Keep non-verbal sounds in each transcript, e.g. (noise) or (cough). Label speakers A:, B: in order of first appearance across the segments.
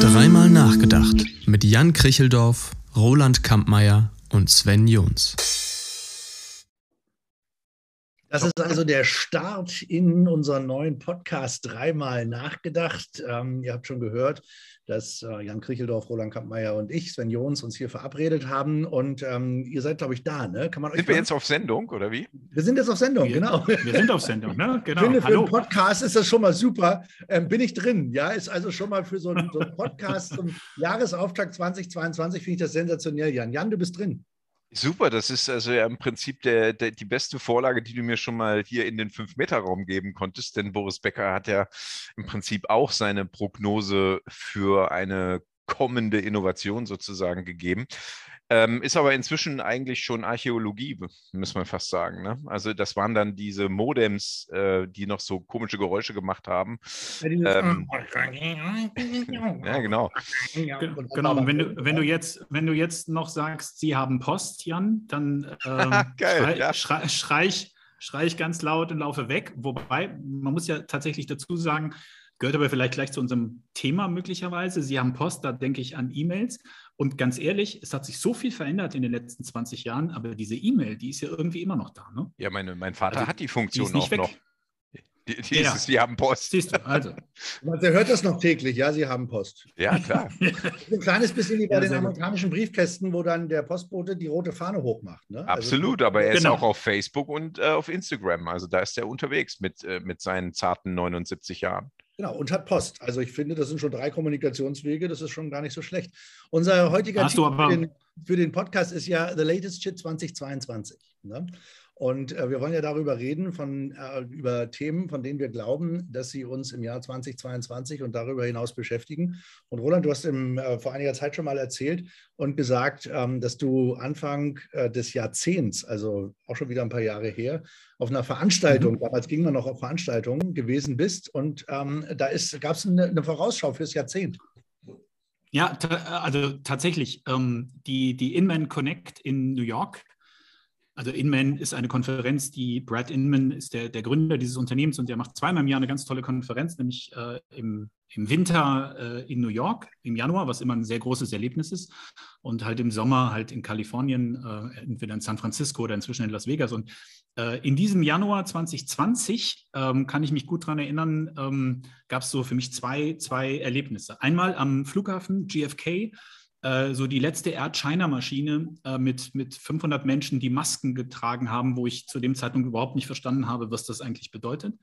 A: Dreimal nachgedacht mit Jan Kricheldorf, Roland Kampmeier und Sven Jons.
B: Das ist also der Start in unseren neuen Podcast Dreimal nachgedacht. Ähm, ihr habt schon gehört, dass äh, Jan Kricheldorf, Roland Kampmeier und ich, Sven Jons, uns hier verabredet haben. Und ähm, ihr seid, glaube ich, da. Ne?
C: Kann man sind wir jetzt auf Sendung oder wie?
B: Wir sind jetzt auf Sendung,
D: wir,
B: genau.
D: Wir sind auf Sendung, ne? (laughs)
B: Genau. Ich finde, für einen Podcast ist das schon mal super. Ähm, bin ich drin? Ja, ist also schon mal für so einen, so einen (laughs) Podcast zum Jahresauftakt 2022 finde ich das sensationell, Jan. Jan, du bist drin.
C: Super, das ist also ja im Prinzip der, der, die beste Vorlage, die du mir schon mal hier in den 5-Meter-Raum geben konntest, denn Boris Becker hat ja im Prinzip auch seine Prognose für eine kommende Innovation sozusagen gegeben. Ähm, ist aber inzwischen eigentlich schon Archäologie, muss man fast sagen. Ne? Also das waren dann diese Modems, äh, die noch so komische Geräusche gemacht haben. Ähm, (laughs) ja, genau.
D: Genau, und wenn du, wenn, du jetzt, wenn du jetzt noch sagst, sie haben Post, Jan, dann (laughs) ähm, Geil, schrei, ja. schrei, schrei, ich, schrei ich ganz laut und laufe weg. Wobei, man muss ja tatsächlich dazu sagen, Gehört aber vielleicht gleich zu unserem Thema möglicherweise. Sie haben Post, da denke ich an E-Mails. Und ganz ehrlich, es hat sich so viel verändert in den letzten 20 Jahren, aber diese E-Mail, die ist ja irgendwie immer noch da. Ne?
C: Ja, meine, mein Vater also, hat die Funktion die auch weg. noch. Die, die ja. ist Sie haben Post.
D: Siehst du, also. (laughs)
B: Der hört das noch täglich, ja, Sie haben Post.
C: Ja, klar. (laughs)
B: Ein kleines bisschen wie bei ja, den amerikanischen Briefkästen, wo dann der Postbote die rote Fahne hochmacht. Ne?
C: Also Absolut, also, aber er genau. ist auch auf Facebook und äh, auf Instagram. Also da ist er unterwegs mit, äh, mit seinen zarten 79 Jahren.
B: Genau, und hat Post. Also ich finde, das sind schon drei Kommunikationswege, das ist schon gar nicht so schlecht. Unser heutiger Titel für den, für den, Podcast ist ja The Latest Shit 2022. Ne? Und äh, wir wollen ja darüber reden, von, äh, über Themen, von denen wir glauben, dass sie uns im Jahr 2022 und darüber hinaus beschäftigen. Und Roland, du hast im, äh, vor einiger Zeit schon mal erzählt und gesagt, ähm, dass du Anfang äh, des Jahrzehnts, also auch schon wieder ein paar Jahre her, auf einer Veranstaltung, mhm. damals ging man noch auf Veranstaltungen, gewesen bist. Und ähm, da gab es eine, eine Vorausschau fürs Jahrzehnt.
D: Ja, also tatsächlich. Ähm, die, die Inman Connect in New York also Inman ist eine Konferenz, die Brad Inman ist der, der Gründer dieses Unternehmens und der macht zweimal im Jahr eine ganz tolle Konferenz, nämlich äh, im, im Winter äh, in New York im Januar, was immer ein sehr großes Erlebnis ist, und halt im Sommer halt in Kalifornien, äh, entweder in San Francisco oder inzwischen in Las Vegas. Und äh, in diesem Januar 2020 ähm, kann ich mich gut daran erinnern, ähm, gab es so für mich zwei, zwei Erlebnisse. Einmal am Flughafen GFK so die letzte Air China-Maschine äh, mit, mit 500 Menschen, die Masken getragen haben, wo ich zu dem Zeitpunkt überhaupt nicht verstanden habe, was das eigentlich bedeutet.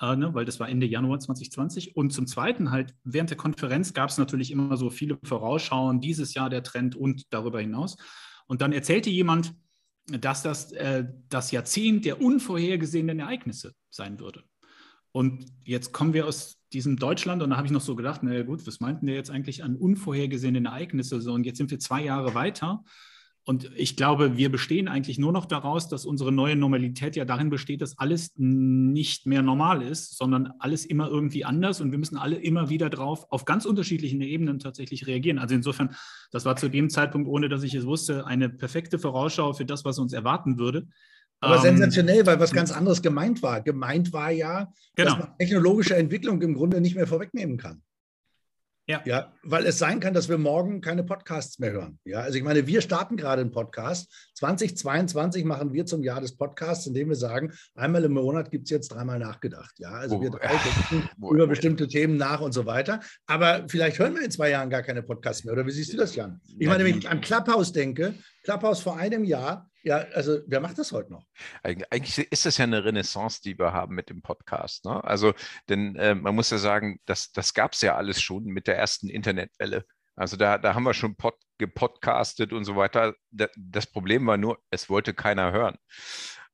D: Äh, ne, weil das war Ende Januar 2020. Und zum Zweiten halt, während der Konferenz gab es natürlich immer so viele Vorausschauen, dieses Jahr der Trend und darüber hinaus. Und dann erzählte jemand, dass das äh, das Jahrzehnt der unvorhergesehenen Ereignisse sein würde. Und jetzt kommen wir aus diesem Deutschland und da habe ich noch so gedacht, naja gut, was meinten wir jetzt eigentlich an unvorhergesehenen Ereignisse? So, und jetzt sind wir zwei Jahre weiter. Und ich glaube, wir bestehen eigentlich nur noch daraus, dass unsere neue Normalität ja darin besteht, dass alles nicht mehr normal ist, sondern alles immer irgendwie anders und wir müssen alle immer wieder drauf auf ganz unterschiedlichen Ebenen tatsächlich reagieren. Also insofern, das war zu dem Zeitpunkt, ohne dass ich es wusste, eine perfekte Vorausschau für das, was uns erwarten würde.
B: Aber ähm, sensationell, weil was ganz anderes gemeint war. Gemeint war ja, genau. dass man technologische Entwicklung im Grunde nicht mehr vorwegnehmen kann. Ja. ja. Weil es sein kann, dass wir morgen keine Podcasts mehr hören. Ja, also ich meine, wir starten gerade einen Podcast. 2022 machen wir zum Jahr des Podcasts, indem wir sagen, einmal im Monat gibt es jetzt dreimal nachgedacht. Ja, also oh. wir drei denken (laughs) über bestimmte Themen nach und so weiter. Aber vielleicht hören wir in zwei Jahren gar keine Podcasts mehr. Oder wie siehst du das, Jan? Ich meine, wenn ich an Clubhouse denke, Clubhouse vor einem Jahr, ja, also wer macht das heute noch?
C: Eigentlich ist das ja eine Renaissance, die wir haben mit dem Podcast. Ne? Also, denn äh, man muss ja sagen, das, das gab es ja alles schon mit der ersten Internetwelle. Also da, da haben wir schon pod, gepodcastet und so weiter. Das Problem war nur, es wollte keiner hören.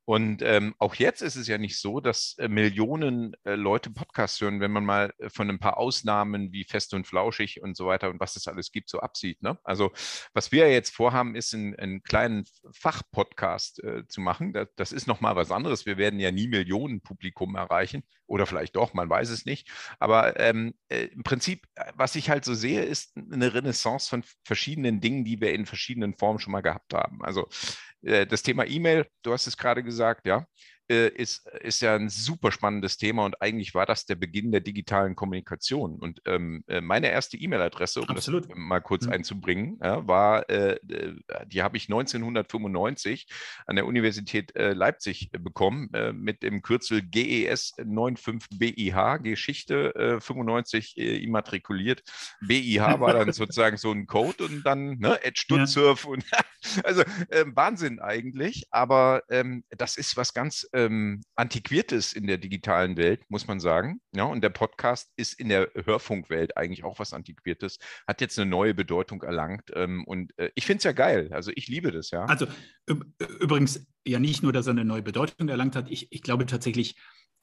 C: Und ähm, auch jetzt ist es ja nicht so, dass äh, Millionen äh, Leute Podcasts hören, wenn man mal äh, von ein paar Ausnahmen wie Fest und Flauschig und so weiter und was es alles gibt, so absieht. Ne? Also was wir jetzt vorhaben, ist einen, einen kleinen Fachpodcast äh, zu machen. Das, das ist nochmal was anderes. Wir werden ja nie Millionen Publikum erreichen oder vielleicht doch, man weiß es nicht. Aber ähm, äh, im Prinzip, was ich halt so sehe, ist eine Renaissance von verschiedenen Dingen, die wir in verschiedenen Formen schon mal gehabt haben. Also das Thema E-Mail, du hast es gerade gesagt, ja. Äh, ist, ist ja ein super spannendes Thema und eigentlich war das der Beginn der digitalen Kommunikation. Und ähm, äh, meine erste E-Mail-Adresse, um Absolut. das mal kurz mhm. einzubringen, ja, war, äh, äh die habe ich 1995 an der Universität äh, Leipzig bekommen mit dem Kürzel GES 95BIH, Geschichte 95 immatrikuliert. BIH war dann (laughs) sozusagen so ein Code und dann ne, Stutzsurf ja. und (laughs) also Wahnsinn eigentlich, aber ähm, das ist was ganz ähm, Antiquiertes in der digitalen Welt, muss man sagen. Ja, und der Podcast ist in der Hörfunkwelt eigentlich auch was Antiquiertes, hat jetzt eine neue Bedeutung erlangt. Ähm, und äh, ich finde es ja geil. Also ich liebe das, ja.
D: Also übrigens ja nicht nur, dass er eine neue Bedeutung erlangt hat, ich, ich glaube tatsächlich,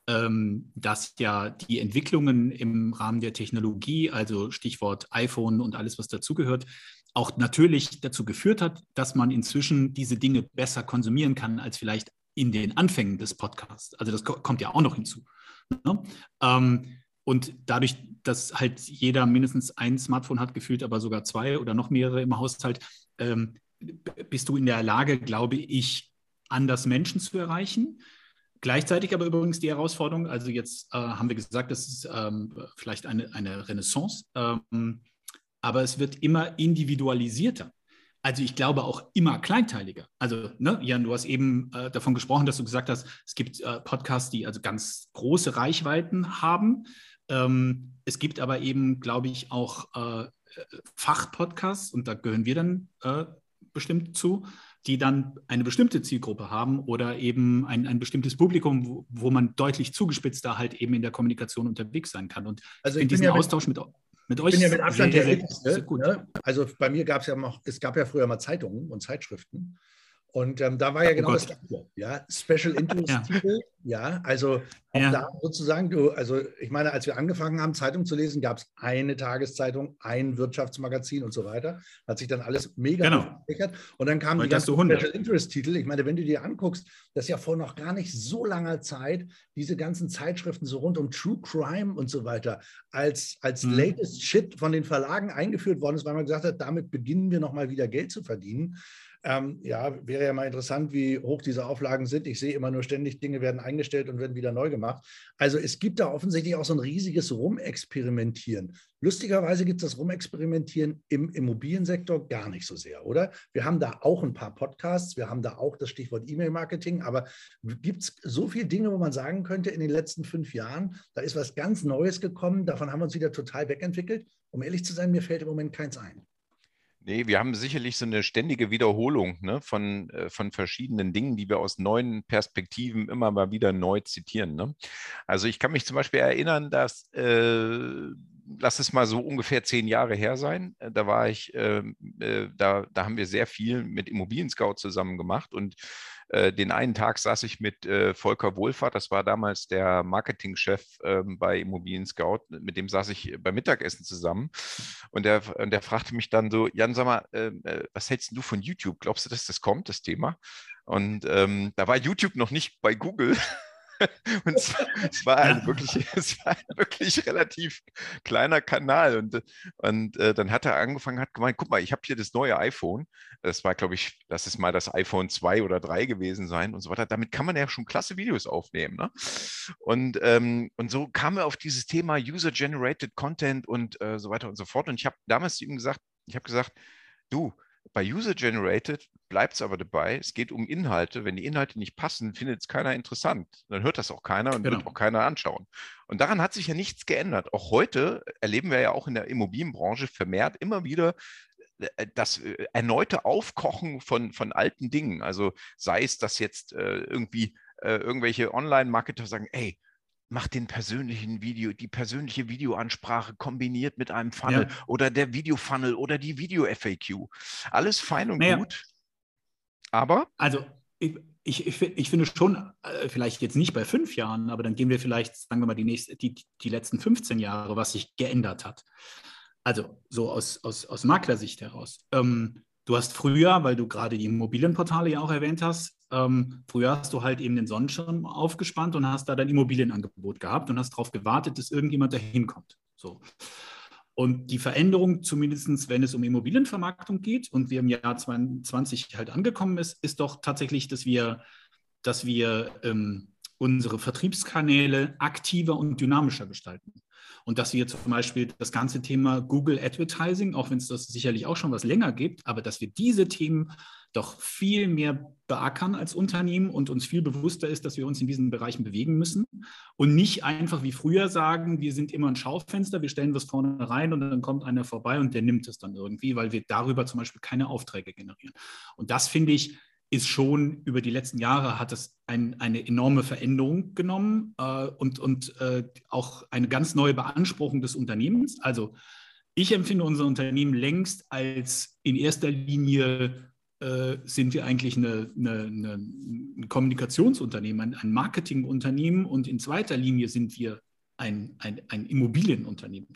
D: ähm, dass ja die Entwicklungen im Rahmen der Technologie, also Stichwort iPhone und alles, was dazugehört, auch natürlich dazu geführt hat, dass man inzwischen diese Dinge besser konsumieren kann als vielleicht in den Anfängen des Podcasts. Also das kommt ja auch noch hinzu. Ne? Ähm, und dadurch, dass halt jeder mindestens ein Smartphone hat, gefühlt aber sogar zwei oder noch mehrere im Haushalt, ähm, bist du in der Lage, glaube ich, anders Menschen zu erreichen. Gleichzeitig aber übrigens die Herausforderung, also jetzt äh, haben wir gesagt, das ist ähm, vielleicht eine, eine Renaissance, ähm, aber es wird immer individualisierter. Also ich glaube auch immer kleinteiliger. Also, ne, Jan, du hast eben äh, davon gesprochen, dass du gesagt hast, es gibt äh, Podcasts, die also ganz große Reichweiten haben. Ähm, es gibt aber eben, glaube ich, auch äh, Fachpodcasts, und da gehören wir dann äh, bestimmt zu, die dann eine bestimmte Zielgruppe haben oder eben ein, ein bestimmtes Publikum, wo, wo man deutlich zugespitzter halt eben in der Kommunikation unterwegs sein kann. Und
B: also in diesem Austausch mit mit euch ich bin ja mit Abstand der Älteste. Ne? Also bei mir gab es ja noch, es gab ja früher mal Zeitungen und Zeitschriften. Und ähm, da war ja oh genau oh das Gleiche. Ja, Special Interest ja. Titel. Ja, also ja. da sozusagen, du, also ich meine, als wir angefangen haben, Zeitung zu lesen, gab es eine Tageszeitung, ein Wirtschaftsmagazin und so weiter. Hat sich dann alles mega
D: genau.
B: Und dann kamen die ganzen Special Interest Titel. Ich meine, wenn du dir anguckst, dass ja vor noch gar nicht so langer Zeit diese ganzen Zeitschriften so rund um True Crime und so weiter als, als mhm. latest Shit von den Verlagen eingeführt worden ist, weil man gesagt hat, damit beginnen wir nochmal wieder Geld zu verdienen. Ähm, ja, wäre ja mal interessant, wie hoch diese Auflagen sind. Ich sehe immer nur ständig, Dinge werden eingestellt und werden wieder neu gemacht. Also es gibt da offensichtlich auch so ein riesiges Rumexperimentieren. Lustigerweise gibt es das Rumexperimentieren im Immobiliensektor gar nicht so sehr, oder? Wir haben da auch ein paar Podcasts, wir haben da auch das Stichwort E-Mail-Marketing, aber gibt es so viele Dinge, wo man sagen könnte, in den letzten fünf Jahren, da ist was ganz Neues gekommen, davon haben wir uns wieder total wegentwickelt. Um ehrlich zu sein, mir fällt im Moment keins ein.
C: Nee, wir haben sicherlich so eine ständige Wiederholung ne, von, äh, von verschiedenen Dingen, die wir aus neuen Perspektiven immer mal wieder neu zitieren. Ne? Also ich kann mich zum Beispiel erinnern, dass, äh, lass es mal so ungefähr zehn Jahre her sein, äh, da war ich, äh, äh, da, da haben wir sehr viel mit Immobilien Scout zusammen gemacht und äh, den einen Tag saß ich mit äh, Volker Wohlfahrt, das war damals der Marketingchef ähm, bei Immobilien Scout, mit dem saß ich beim Mittagessen zusammen und der, und der fragte mich dann so, Jan, sag mal, ähm, äh, was hältst du von YouTube? Glaubst du, dass das kommt, das Thema? Und ähm, da war YouTube noch nicht bei Google. (laughs) (laughs) und es, war ein wirklich, (laughs) es war ein wirklich relativ kleiner Kanal. Und, und äh, dann hat er angefangen, hat gemeint, guck mal, ich habe hier das neue iPhone. Das war, glaube ich, das ist mal das iPhone 2 oder 3 gewesen sein und so weiter. Damit kann man ja schon klasse Videos aufnehmen. Ne? Und, ähm, und so kam er auf dieses Thema User-Generated Content und äh, so weiter und so fort. Und ich habe damals zu ihm gesagt, ich habe gesagt, du, bei User-Generated bleibt es aber dabei, es geht um Inhalte. Wenn die Inhalte nicht passen, findet es keiner interessant. Dann hört das auch keiner und genau. wird auch keiner anschauen. Und daran hat sich ja nichts geändert. Auch heute erleben wir ja auch in der Immobilienbranche vermehrt immer wieder äh, das äh, erneute Aufkochen von, von alten Dingen. Also sei es, dass jetzt äh, irgendwie äh, irgendwelche Online-Marketer sagen, ey, macht den persönlichen Video, die persönliche Videoansprache kombiniert mit einem Funnel ja. oder der Video-Funnel oder die Video-FAQ. Alles fein und naja. gut. Aber.
D: Also, ich, ich, ich, finde schon, äh, vielleicht jetzt nicht bei fünf Jahren, aber dann gehen wir vielleicht, sagen wir mal, die, nächste, die, die letzten 15 Jahre, was sich geändert hat. Also, so aus, aus, aus Maklersicht heraus. Ähm, du hast früher, weil du gerade die Immobilienportale ja auch erwähnt hast, ähm, früher hast du halt eben den Sonnenschirm aufgespannt und hast da dein Immobilienangebot gehabt und hast darauf gewartet, dass irgendjemand da hinkommt. So. Und die Veränderung, zumindest wenn es um Immobilienvermarktung geht und wir im Jahr 2020 halt angekommen ist, ist doch tatsächlich, dass wir, dass wir ähm, unsere Vertriebskanäle aktiver und dynamischer gestalten. Und dass wir zum Beispiel das ganze Thema Google Advertising, auch wenn es das sicherlich auch schon was länger gibt, aber dass wir diese Themen doch viel mehr beackern als Unternehmen und uns viel bewusster ist, dass wir uns in diesen Bereichen bewegen müssen und nicht einfach wie früher sagen, wir sind immer ein Schaufenster, wir stellen was vorne rein und dann kommt einer vorbei und der nimmt es dann irgendwie, weil wir darüber zum Beispiel keine Aufträge generieren. Und das finde ich, ist schon über die letzten Jahre hat es ein, eine enorme Veränderung genommen äh, und, und äh, auch eine ganz neue Beanspruchung des Unternehmens. Also ich empfinde unser Unternehmen längst als in erster Linie äh, sind wir eigentlich eine, eine, eine, ein Kommunikationsunternehmen, ein, ein, Marketingunternehmen und in zweiter Linie sind wir ein, ein, ein Immobilienunternehmen.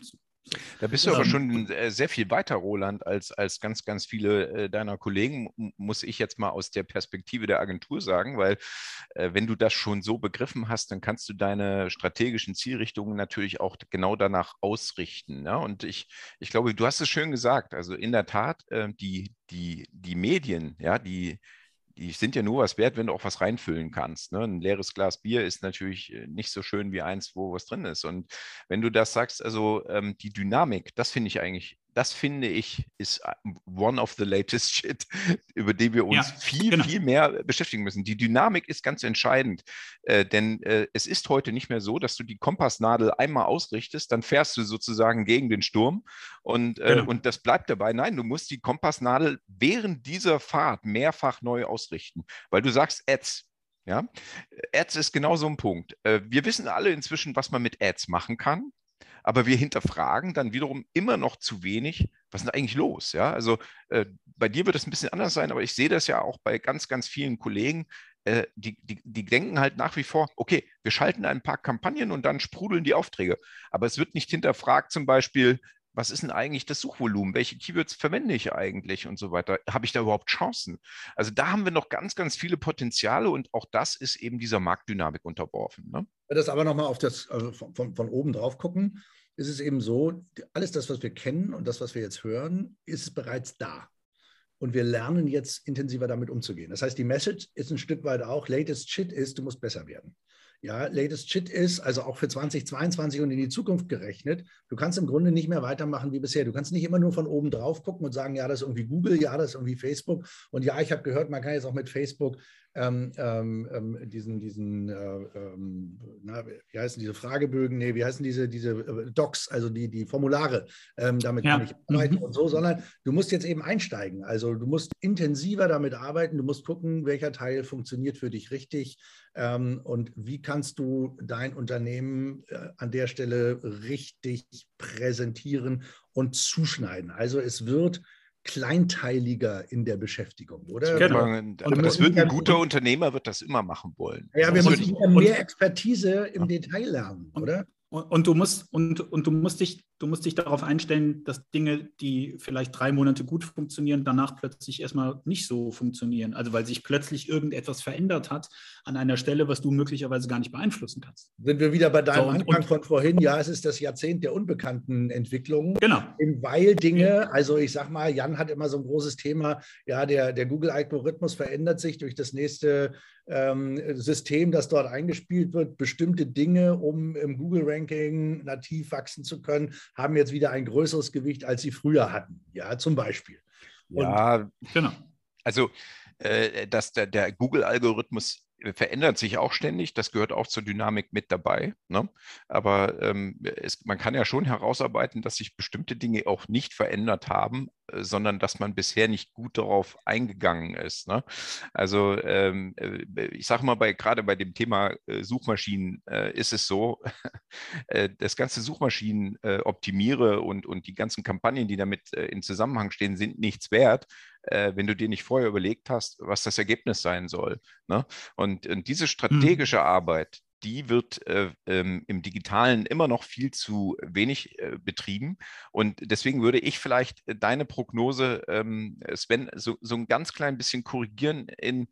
C: Da bist du aber ähm, schon äh, sehr viel weiter, Roland, als, als ganz, ganz viele äh, deiner Kollegen, muss ich jetzt mal aus der Perspektive der Agentur sagen, weil äh, wenn du das schon so begriffen hast, dann kannst du deine strategischen Zielrichtungen natürlich auch genau danach ausrichten. Ja? Und ich, ich glaube, du hast es schön gesagt, also in der Tat, die, die, die Medien, ja, die, die sind ja nur was wert, wenn du auch was reinfüllen kannst. Ne? Ein leeres Glas Bier ist natürlich äh, nicht so schön wie eins, wo was drin ist. Und wenn du das sagst, also ähm, die Dynamik, das finde ich eigentlich das finde ich, ist äh, one of the latest (laughs) shit, über die wir uns ja, viel, genau. viel mehr beschäftigen müssen. Die Dynamik ist ganz entscheidend, äh, denn äh, es ist heute nicht mehr so, dass du die Kompassnadel einmal ausrichtest, dann fährst du sozusagen gegen den Sturm und, äh, genau. und das bleibt dabei. Nein, du musst die Kompassnadel während dieser Fahrt mehrfach neu ausrichten, weil du sagst Ads. Ja, Ads ist genau so ein Punkt. Äh, wir wissen alle inzwischen, was man mit Ads machen kann aber wir hinterfragen dann wiederum immer noch zu wenig, was ist denn eigentlich los? Ja, also äh, bei dir wird es ein bisschen anders sein, aber ich sehe das ja auch bei ganz, ganz vielen Kollegen, äh, die, die, die denken halt nach wie vor, okay, wir schalten ein paar Kampagnen und dann sprudeln die Aufträge. Aber es wird nicht hinterfragt, zum Beispiel, was ist denn eigentlich das Suchvolumen? Welche Keywords verwende ich eigentlich und so weiter? Habe ich da überhaupt Chancen? Also da haben wir noch ganz, ganz viele Potenziale und auch das ist eben dieser Marktdynamik unterworfen. Ne?
B: Das aber nochmal auf das also von, von, von, oben drauf gucken, ist es eben so, alles das, was wir kennen und das, was wir jetzt hören, ist bereits da. Und wir lernen jetzt intensiver damit umzugehen. Das heißt, die Message ist ein Stück weit auch, latest shit ist, du musst besser werden. Ja, latest shit ist, also auch für 2022 und in die Zukunft gerechnet, du kannst im Grunde nicht mehr weitermachen wie bisher. Du kannst nicht immer nur von oben drauf gucken und sagen, ja, das ist irgendwie Google, ja, das ist irgendwie Facebook. Und ja, ich habe gehört, man kann jetzt auch mit Facebook ähm, ähm, ähm, diesen, diesen äh, ähm, na, wie heißen diese Fragebögen, nee, wie heißen diese, diese äh, Docs, also die, die Formulare, ähm, damit ja. kann ich arbeiten mhm. und so, sondern du musst jetzt eben einsteigen. Also du musst intensiver damit arbeiten, du musst gucken, welcher Teil funktioniert für dich richtig ähm, und wie kannst du dein Unternehmen äh, an der Stelle richtig präsentieren und zuschneiden. Also es wird kleinteiliger in der Beschäftigung, oder?
C: Genau. Aber das wird ein guter Unternehmer wird das immer machen wollen.
B: Ja, wir müssen mehr Expertise im Detail lernen, oder?
D: Und, und, du musst, und, und du musst dich, du musst dich darauf einstellen, dass Dinge, die vielleicht drei Monate gut funktionieren, danach plötzlich erstmal nicht so funktionieren. Also weil sich plötzlich irgendetwas verändert hat an einer Stelle, was du möglicherweise gar nicht beeinflussen kannst.
B: Sind wir wieder bei deinem so, und, Anfang von vorhin, ja, es ist das Jahrzehnt der unbekannten Entwicklungen.
D: Genau.
B: Weil Dinge, also ich sag mal, Jan hat immer so ein großes Thema, ja, der, der Google-Algorithmus verändert sich durch das nächste System, das dort eingespielt wird, bestimmte Dinge, um im Google-Ranking nativ wachsen zu können, haben jetzt wieder ein größeres Gewicht, als sie früher hatten. Ja, zum Beispiel.
C: Und ja, genau. Also, äh, dass der, der Google-Algorithmus verändert sich auch ständig, das gehört auch zur Dynamik mit dabei. Ne? Aber ähm, es, man kann ja schon herausarbeiten, dass sich bestimmte Dinge auch nicht verändert haben, äh, sondern dass man bisher nicht gut darauf eingegangen ist. Ne? Also ähm, äh, ich sage mal, bei, gerade bei dem Thema äh, Suchmaschinen äh, ist es so, (laughs) äh, das ganze Suchmaschinen äh, optimiere und, und die ganzen Kampagnen, die damit in Zusammenhang stehen, sind nichts wert, wenn du dir nicht vorher überlegt hast, was das Ergebnis sein soll. Ne? Und, und diese hm. strategische mhm. Arbeit, die wird äh, ähm, im Digitalen immer noch viel zu wenig äh, betrieben. Und deswegen würde ich vielleicht äh, deine Prognose, ähm, Sven, so, so ein ganz klein bisschen korrigieren in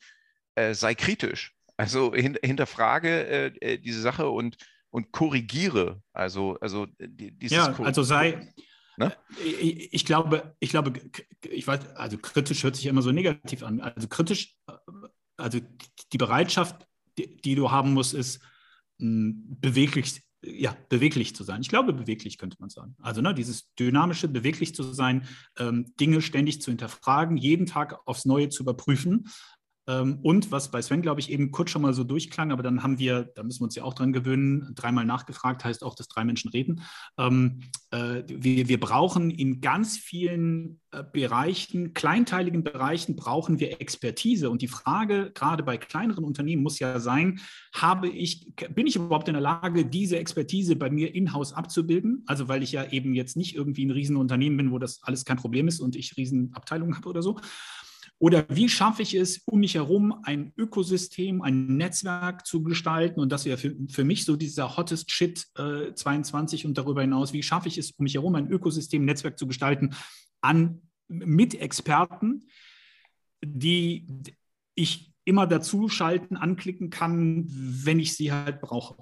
C: äh, sei kritisch. Also hin, hinterfrage äh, äh, diese Sache und, und korrigiere. Also, also
D: dieses Ja, also sei. Ne? Ich, ich, glaube, ich glaube, ich weiß, also kritisch hört sich immer so negativ an. Also kritisch, also die Bereitschaft, die, die du haben musst, ist beweglich, ja, beweglich zu sein. Ich glaube, beweglich könnte man sagen. Also ne, dieses dynamische, beweglich zu sein, ähm, Dinge ständig zu hinterfragen, jeden Tag aufs Neue zu überprüfen und was bei Sven, glaube ich, eben kurz schon mal so durchklang, aber dann haben wir, da müssen wir uns ja auch dran gewöhnen, dreimal nachgefragt heißt auch, dass drei Menschen reden. Ähm, äh, wir, wir brauchen in ganz vielen äh, Bereichen, kleinteiligen Bereichen, brauchen wir Expertise. Und die Frage, gerade bei kleineren Unternehmen, muss ja sein, habe ich, bin ich überhaupt in der Lage, diese Expertise bei mir in-house abzubilden? Also weil ich ja eben jetzt nicht irgendwie ein Riesenunternehmen bin, wo das alles kein Problem ist und ich Riesenabteilungen habe oder so. Oder wie schaffe ich es, um mich herum ein Ökosystem, ein Netzwerk zu gestalten? Und das wäre für, für mich so dieser hottest Shit äh, 22 und darüber hinaus. Wie schaffe ich es, um mich herum ein Ökosystem, Netzwerk zu gestalten an Mitexperten, die ich immer dazu schalten, anklicken kann, wenn ich sie halt brauche.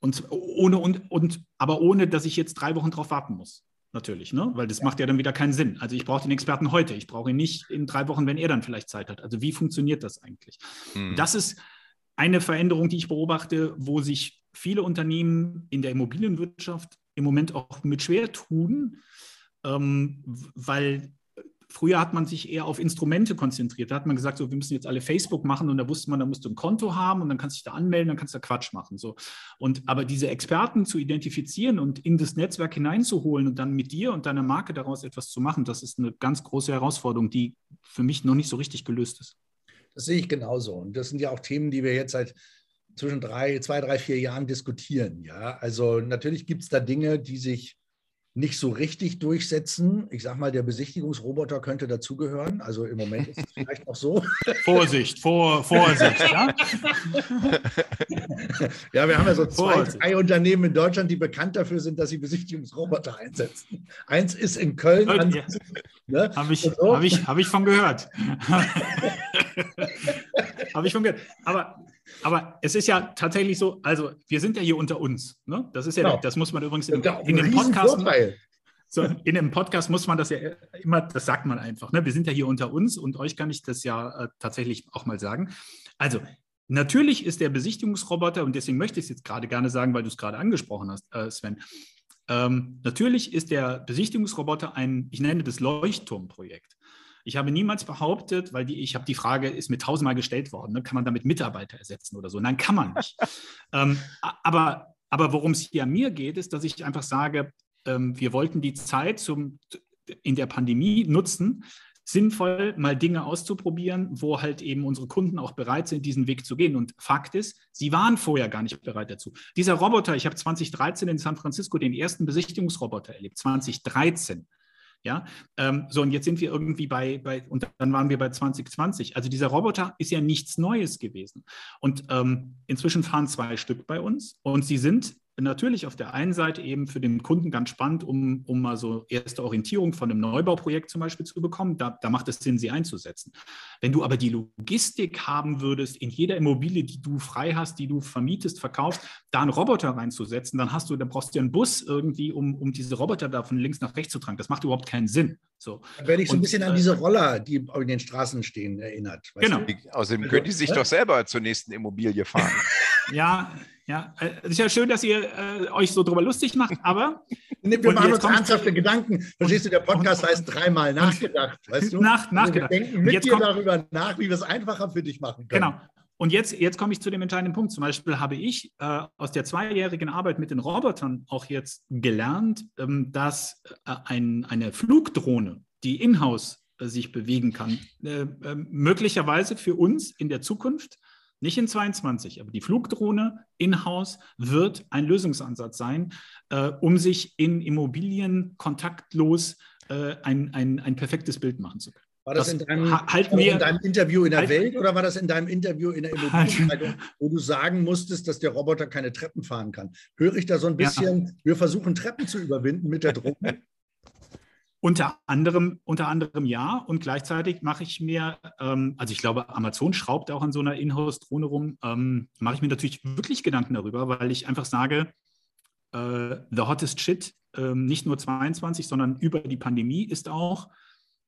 D: Und ohne und, und aber ohne, dass ich jetzt drei Wochen drauf warten muss natürlich, ne? weil das ja. macht ja dann wieder keinen Sinn. Also ich brauche den Experten heute, ich brauche ihn nicht in drei Wochen, wenn er dann vielleicht Zeit hat. Also wie funktioniert das eigentlich? Mhm. Das ist eine Veränderung, die ich beobachte, wo sich viele Unternehmen in der Immobilienwirtschaft im Moment auch mit schwer tun, ähm, weil Früher hat man sich eher auf Instrumente konzentriert. Da hat man gesagt, so, wir müssen jetzt alle Facebook machen und da wusste man, da musst du ein Konto haben und dann kannst du dich da anmelden, dann kannst du da Quatsch machen. So. Und, aber diese Experten zu identifizieren und in das Netzwerk hineinzuholen und dann mit dir und deiner Marke daraus etwas zu machen, das ist eine ganz große Herausforderung, die für mich noch nicht so richtig gelöst ist.
B: Das sehe ich genauso. Und das sind ja auch Themen, die wir jetzt seit zwischen drei, zwei, drei, vier Jahren diskutieren. Ja, also natürlich gibt es da Dinge, die sich nicht so richtig durchsetzen. Ich sage mal, der Besichtigungsroboter könnte dazugehören. Also im Moment ist es (laughs) vielleicht noch so.
D: Vorsicht, vor, Vorsicht, ja? (laughs)
B: ja, wir haben ja so zwei, drei Unternehmen in Deutschland, die bekannt dafür sind, dass sie Besichtigungsroboter einsetzen. Eins ist in Köln.
D: Ja. Ne? Habe ich, so. hab ich, hab ich von gehört. (laughs) Habe ich von gehört. Aber aber es ist ja tatsächlich so, also wir sind ja hier unter uns. Ne? Das ist ja, genau. das muss man übrigens in, in dem Podcast. So, in einem Podcast muss man das ja immer, das sagt man einfach. Ne? Wir sind ja hier unter uns und euch kann ich das ja äh, tatsächlich auch mal sagen. Also, natürlich ist der Besichtigungsroboter, und deswegen möchte ich es jetzt gerade gerne sagen, weil du es gerade angesprochen hast, äh, Sven. Ähm, natürlich ist der Besichtigungsroboter ein, ich nenne das Leuchtturmprojekt. Ich habe niemals behauptet, weil die, ich habe die Frage, ist mir tausendmal gestellt worden, ne? kann man damit Mitarbeiter ersetzen oder so? Nein, kann man nicht. (laughs) ähm, aber, aber worum es hier mir geht, ist, dass ich einfach sage, ähm, wir wollten die Zeit zum, in der Pandemie nutzen, sinnvoll mal Dinge auszuprobieren, wo halt eben unsere Kunden auch bereit sind, diesen Weg zu gehen. Und Fakt ist, sie waren vorher gar nicht bereit dazu. Dieser Roboter, ich habe 2013 in San Francisco den ersten Besichtigungsroboter erlebt, 2013. Ja, ähm, so und jetzt sind wir irgendwie bei, bei, und dann waren wir bei 2020. Also dieser Roboter ist ja nichts Neues gewesen. Und ähm, inzwischen fahren zwei Stück bei uns und sie sind natürlich auf der einen Seite eben für den Kunden ganz spannend, um, um mal so erste Orientierung von einem Neubauprojekt zum Beispiel zu bekommen. Da, da macht es Sinn, sie einzusetzen. Wenn du aber die Logistik haben würdest, in jeder Immobilie, die du frei hast, die du vermietest, verkaufst, da einen Roboter reinzusetzen, dann hast du, dann brauchst du einen Bus irgendwie, um, um diese Roboter da von links nach rechts zu tragen. Das macht überhaupt keinen Sinn. So.
B: Dann werde ich so ein bisschen an äh, diese Roller, die in den Straßen stehen, erinnert.
C: Genau. Du? Außerdem können die sich doch selber zur nächsten Immobilie fahren.
D: ja, ja, äh, es ist ja schön, dass ihr äh, euch so drüber lustig macht, aber.
B: Nee, wir machen uns ernsthafte Gedanken. Verstehst du, der Podcast und, heißt dreimal nachgedacht, weißt du?
D: Nach, nachgedacht.
B: Also wir denken mit dir kommt, darüber nach, wie wir es einfacher für dich machen können.
D: Genau. Und jetzt, jetzt komme ich zu dem entscheidenden Punkt. Zum Beispiel habe ich äh, aus der zweijährigen Arbeit mit den Robotern auch jetzt gelernt, ähm, dass äh, ein, eine Flugdrohne, die in-house äh, sich bewegen kann, äh, möglicherweise für uns in der Zukunft nicht in 22, aber die Flugdrohne in-house wird ein Lösungsansatz sein, äh, um sich in Immobilien kontaktlos äh, ein, ein, ein perfektes Bild machen zu können.
B: War das, das in, deinem, halt war in deinem, Interview in der halt, Welt oder war das in deinem Interview in der Immobilienzeitung, wo du sagen musstest, dass der Roboter keine Treppen fahren kann? Höre ich da so ein bisschen, ja. wir versuchen Treppen zu überwinden mit der Drohne?
D: Unter anderem, unter anderem ja. Und gleichzeitig mache ich mir, ähm, also ich glaube, Amazon schraubt auch an so einer Inhouse-Drohne rum, ähm, mache ich mir natürlich wirklich Gedanken darüber, weil ich einfach sage, äh, the hottest shit, äh, nicht nur 22, sondern über die Pandemie ist auch,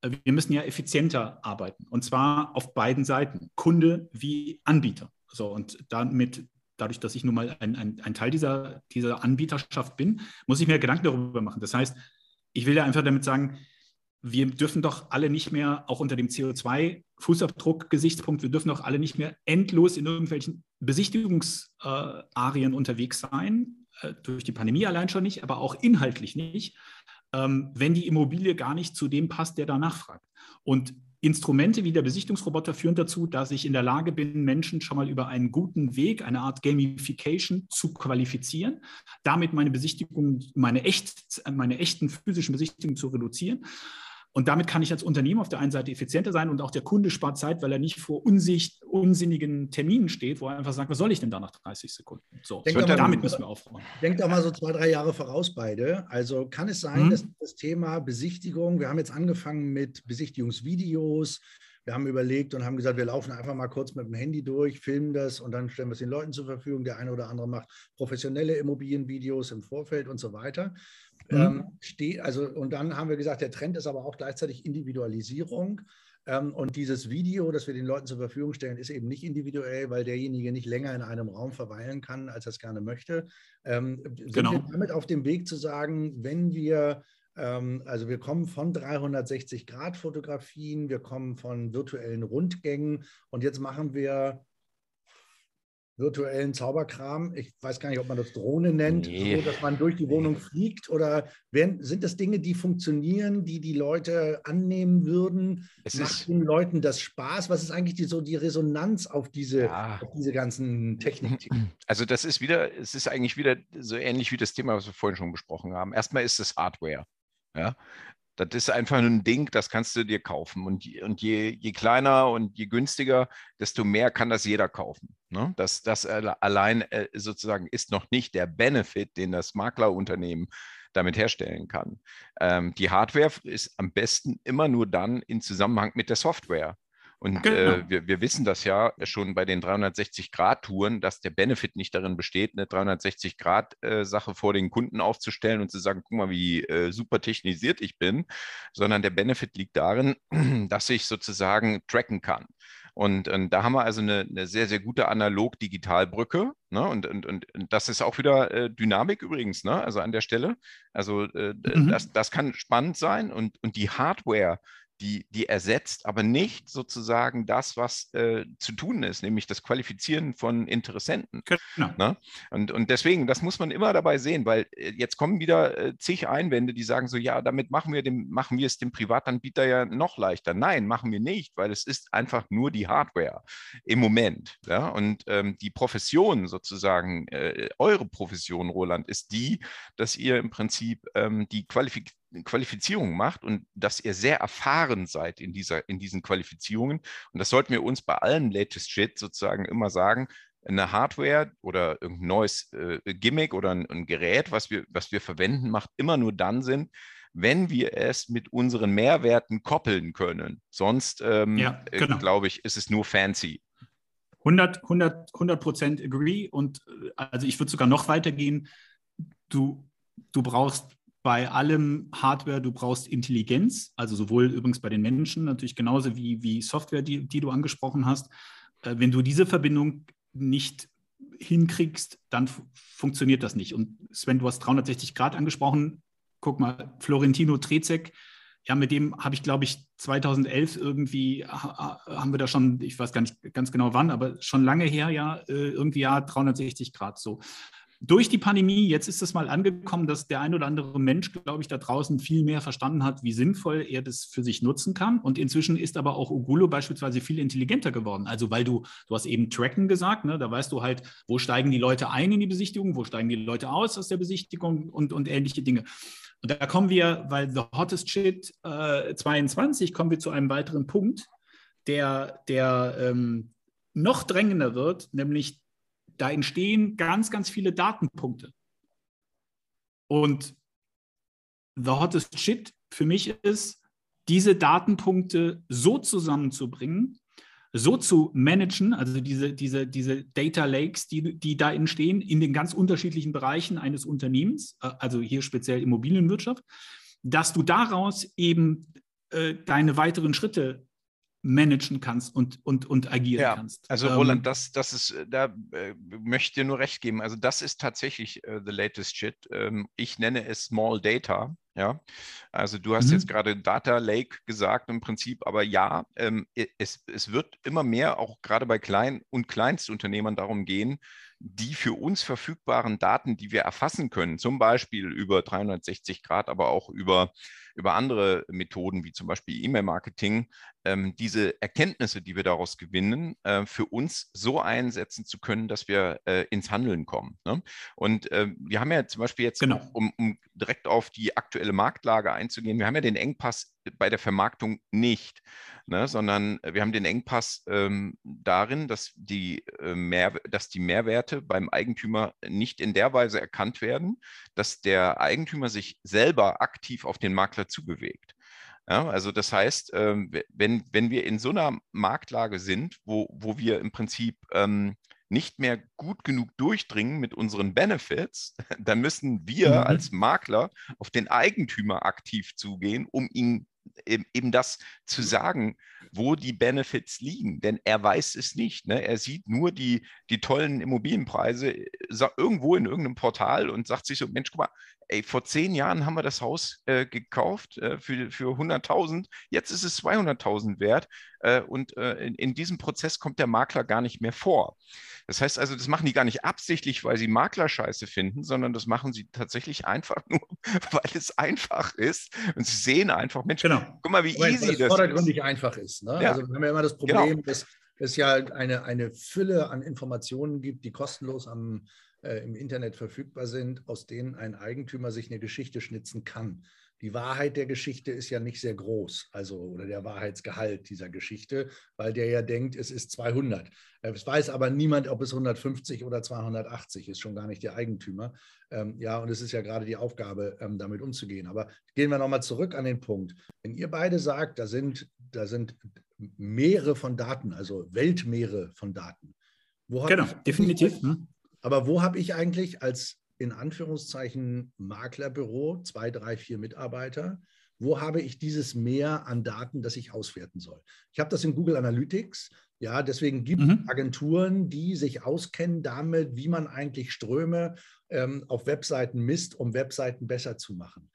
D: äh, wir müssen ja effizienter arbeiten. Und zwar auf beiden Seiten, Kunde wie Anbieter. So, und damit, dadurch, dass ich nun mal ein, ein, ein Teil dieser, dieser Anbieterschaft bin, muss ich mir Gedanken darüber machen. Das heißt, ich will ja einfach damit sagen, wir dürfen doch alle nicht mehr, auch unter dem CO2-Fußabdruck-Gesichtspunkt, wir dürfen doch alle nicht mehr endlos in irgendwelchen Besichtigungsarien unterwegs sein, äh, durch die Pandemie allein schon nicht, aber auch inhaltlich nicht, ähm, wenn die Immobilie gar nicht zu dem passt, der da nachfragt. Und Instrumente wie der Besichtungsroboter führen dazu, dass ich in der Lage bin, Menschen schon mal über einen guten Weg, eine Art Gamification zu qualifizieren, damit meine Besichtigung, meine, echt, meine echten physischen Besichtigungen zu reduzieren und damit kann ich als Unternehmen auf der einen Seite effizienter sein und auch der Kunde spart Zeit, weil er nicht vor unsicht, unsinnigen Terminen steht, wo er einfach sagt, was soll ich denn da nach 30 Sekunden? So,
B: damit mal, müssen wir aufräumen. Denkt doch mal so zwei, drei Jahre voraus beide. Also kann es sein, mhm. dass das Thema Besichtigung, wir haben jetzt angefangen mit Besichtigungsvideos, wir haben überlegt und haben gesagt, wir laufen einfach mal kurz mit dem Handy durch, filmen das und dann stellen wir es den Leuten zur Verfügung. Der eine oder andere macht professionelle Immobilienvideos im Vorfeld und so weiter. Mhm. Ähm, also, und dann haben wir gesagt, der Trend ist aber auch gleichzeitig Individualisierung. Ähm, und dieses Video, das wir den Leuten zur Verfügung stellen, ist eben nicht individuell, weil derjenige nicht länger in einem Raum verweilen kann, als er es gerne möchte. Ähm, sind genau. wir damit auf dem Weg zu sagen, wenn wir also wir kommen von 360-Grad-Fotografien, wir kommen von virtuellen Rundgängen und jetzt machen wir virtuellen Zauberkram. Ich weiß gar nicht, ob man das Drohne nennt, nee. so, dass man durch die Wohnung nee. fliegt. Oder werden, sind das Dinge, die funktionieren, die die Leute annehmen würden? Es Macht den Leuten das Spaß? Was ist eigentlich die, so die Resonanz auf diese, ja. auf diese ganzen Techniken?
C: Also das ist wieder, es ist eigentlich wieder so ähnlich wie das Thema, was wir vorhin schon besprochen haben. Erstmal ist es Hardware. Ja? Das ist einfach ein Ding, das kannst du dir kaufen. Und, und je, je kleiner und je günstiger, desto mehr kann das jeder kaufen. Ne? Das, das allein äh, sozusagen ist noch nicht der Benefit, den das Maklerunternehmen damit herstellen kann. Ähm, die Hardware ist am besten immer nur dann in Zusammenhang mit der Software. Und genau. äh, wir, wir, wissen das ja schon bei den 360-Grad-Touren, dass der Benefit nicht darin besteht, eine 360-Grad-Sache vor den Kunden aufzustellen und zu sagen, guck mal, wie äh, super technisiert ich bin, sondern der Benefit liegt darin, (clears throat) dass ich sozusagen tracken kann. Und, und, da haben wir also eine, eine sehr, sehr gute Analog-Digital-Brücke. Ne? Und, und, und, das ist auch wieder äh, Dynamik übrigens, ne? also an der Stelle. Also äh, mhm. das, das kann spannend sein. Und, und die Hardware die, die ersetzt aber nicht sozusagen das, was äh, zu tun ist, nämlich das Qualifizieren von Interessenten. Genau. Ne? Und, und deswegen, das muss man immer dabei sehen, weil äh, jetzt kommen wieder äh, zig Einwände, die sagen so, ja, damit machen wir, dem, machen wir es dem Privatanbieter ja noch leichter. Nein, machen wir nicht, weil es ist einfach nur die Hardware im Moment. Ja? Und ähm, die Profession sozusagen, äh, eure Profession, Roland, ist die, dass ihr im Prinzip ähm, die Qualifik Qualifizierung macht und dass ihr sehr erfahren seid in, dieser, in diesen Qualifizierungen. Und das sollten wir uns bei allen Latest Shit sozusagen immer sagen. Eine Hardware oder irgendein neues äh, Gimmick oder ein, ein, Gerät, was wir, was wir verwenden, macht immer nur dann Sinn, wenn wir es mit unseren Mehrwerten koppeln können. Sonst, ähm, ja, äh, genau. äh, glaube ich, ist es nur fancy.
D: 100, 100, 100 agree. Und äh, also ich würde sogar noch weitergehen. Du, du brauchst bei allem Hardware, du brauchst Intelligenz, also sowohl übrigens bei den Menschen natürlich genauso wie, wie Software, die, die du angesprochen hast. Äh, wenn du diese Verbindung nicht hinkriegst, dann funktioniert das nicht. Und Sven, du hast 360 Grad angesprochen. Guck mal, Florentino Trezek, ja, mit dem habe ich, glaube ich, 2011 irgendwie, haben wir da schon, ich weiß gar nicht ganz genau wann, aber schon lange her, ja, äh, irgendwie ja 360 Grad so durch die Pandemie, jetzt ist es mal angekommen, dass der ein oder andere Mensch, glaube ich, da draußen viel mehr verstanden hat, wie sinnvoll er das für sich nutzen kann. Und inzwischen ist aber auch Ogulo beispielsweise viel intelligenter geworden. Also weil du, du hast eben Tracken gesagt, ne? da weißt du halt, wo steigen die Leute ein in die Besichtigung, wo steigen die Leute aus aus der Besichtigung und, und ähnliche Dinge. Und da kommen wir, weil The Hottest Shit äh, 22, kommen wir zu einem weiteren Punkt, der, der ähm, noch drängender wird, nämlich da entstehen ganz, ganz viele Datenpunkte. Und the hottest shit für mich ist, diese Datenpunkte so zusammenzubringen, so zu managen, also diese, diese, diese Data Lakes, die, die da entstehen in den ganz unterschiedlichen Bereichen eines Unternehmens, äh, also hier speziell Immobilienwirtschaft, dass du daraus eben äh, deine weiteren Schritte managen kannst und, und, und agieren ja, kannst.
C: Also Roland, ähm, das, das ist, äh, da äh, möchte ich dir nur recht geben. Also das ist tatsächlich äh, the latest shit. Ähm, ich nenne es Small Data. Ja, also du hast mhm. jetzt gerade Data Lake gesagt im Prinzip, aber ja, ähm, es, es wird immer mehr auch gerade bei Klein- und Kleinstunternehmern darum gehen, die für uns verfügbaren Daten, die wir erfassen können, zum Beispiel über 360 Grad, aber auch über, über andere Methoden wie zum Beispiel E-Mail-Marketing, ähm, diese Erkenntnisse, die wir daraus gewinnen, äh, für uns so einsetzen zu können, dass wir äh, ins Handeln kommen. Ne? Und äh, wir haben ja zum Beispiel jetzt, genau. um, um direkt auf die aktuelle Marktlage einzugehen, wir haben ja den Engpass bei der Vermarktung nicht, ne, sondern wir haben den Engpass ähm, darin, dass die, äh, Mehr, dass die Mehrwerte beim Eigentümer nicht in der Weise erkannt werden, dass der Eigentümer sich selber aktiv auf den Makler zubewegt. Ja, also das heißt, ähm, wenn, wenn wir in so einer Marktlage sind, wo, wo wir im Prinzip ähm, nicht mehr gut genug durchdringen mit unseren Benefits, (laughs) dann müssen wir mhm. als Makler auf den Eigentümer aktiv zugehen, um ihn eben das zu sagen, wo die Benefits liegen. Denn er weiß es nicht. Ne? Er sieht nur die, die tollen Immobilienpreise äh, irgendwo in irgendeinem Portal und sagt sich so, Mensch, guck mal, ey, vor zehn Jahren haben wir das Haus äh, gekauft äh, für, für 100.000, jetzt ist es 200.000 wert äh, und äh, in, in, diesem Prozess kommt der Makler gar nicht mehr vor. Das heißt also, das machen die gar nicht absichtlich, weil sie Maklerscheiße finden, sondern das machen sie tatsächlich einfach (laughs) nur, weil es einfach ist und sie sehen einfach, Mensch, genau. guck mal, wie
B: weil, easy weil das vordergründig ist. einfach ist. Ne? Ja. Also wir haben ja immer das genau. Problem, genau. dass es ja eine, eine Fülle an Informationen gibt, die kostenlos am äh, im Internet verfügbar sind, aus denen ein Eigentümer sich eine Geschichte schnitzen kann. Die Wahrheit der Geschichte ist ja nicht sehr groß, also oder der Wahrheitsgehalt dieser Geschichte, weil der ja denkt, es ist 200. Es weiß aber niemand, ob es 150 oder 280 ist, schon gar nicht der Eigentümer. Ähm, ja, und es ist ja gerade die Aufgabe, ähm, damit umzugehen. Aber gehen wir nochmal zurück an den Punkt. Wenn ihr beide sagt, da sind, da sind Meere von Daten, also Weltmeere von Daten.
D: genau, definitiv. Hm.
B: Aber wo habe ich eigentlich als in Anführungszeichen Maklerbüro, zwei, drei, vier Mitarbeiter, wo habe ich dieses Mehr an Daten, das ich auswerten soll? Ich habe das in Google Analytics. Ja, deswegen gibt es mhm. Agenturen, die sich auskennen damit, wie man eigentlich Ströme ähm, auf Webseiten misst, um Webseiten besser zu machen.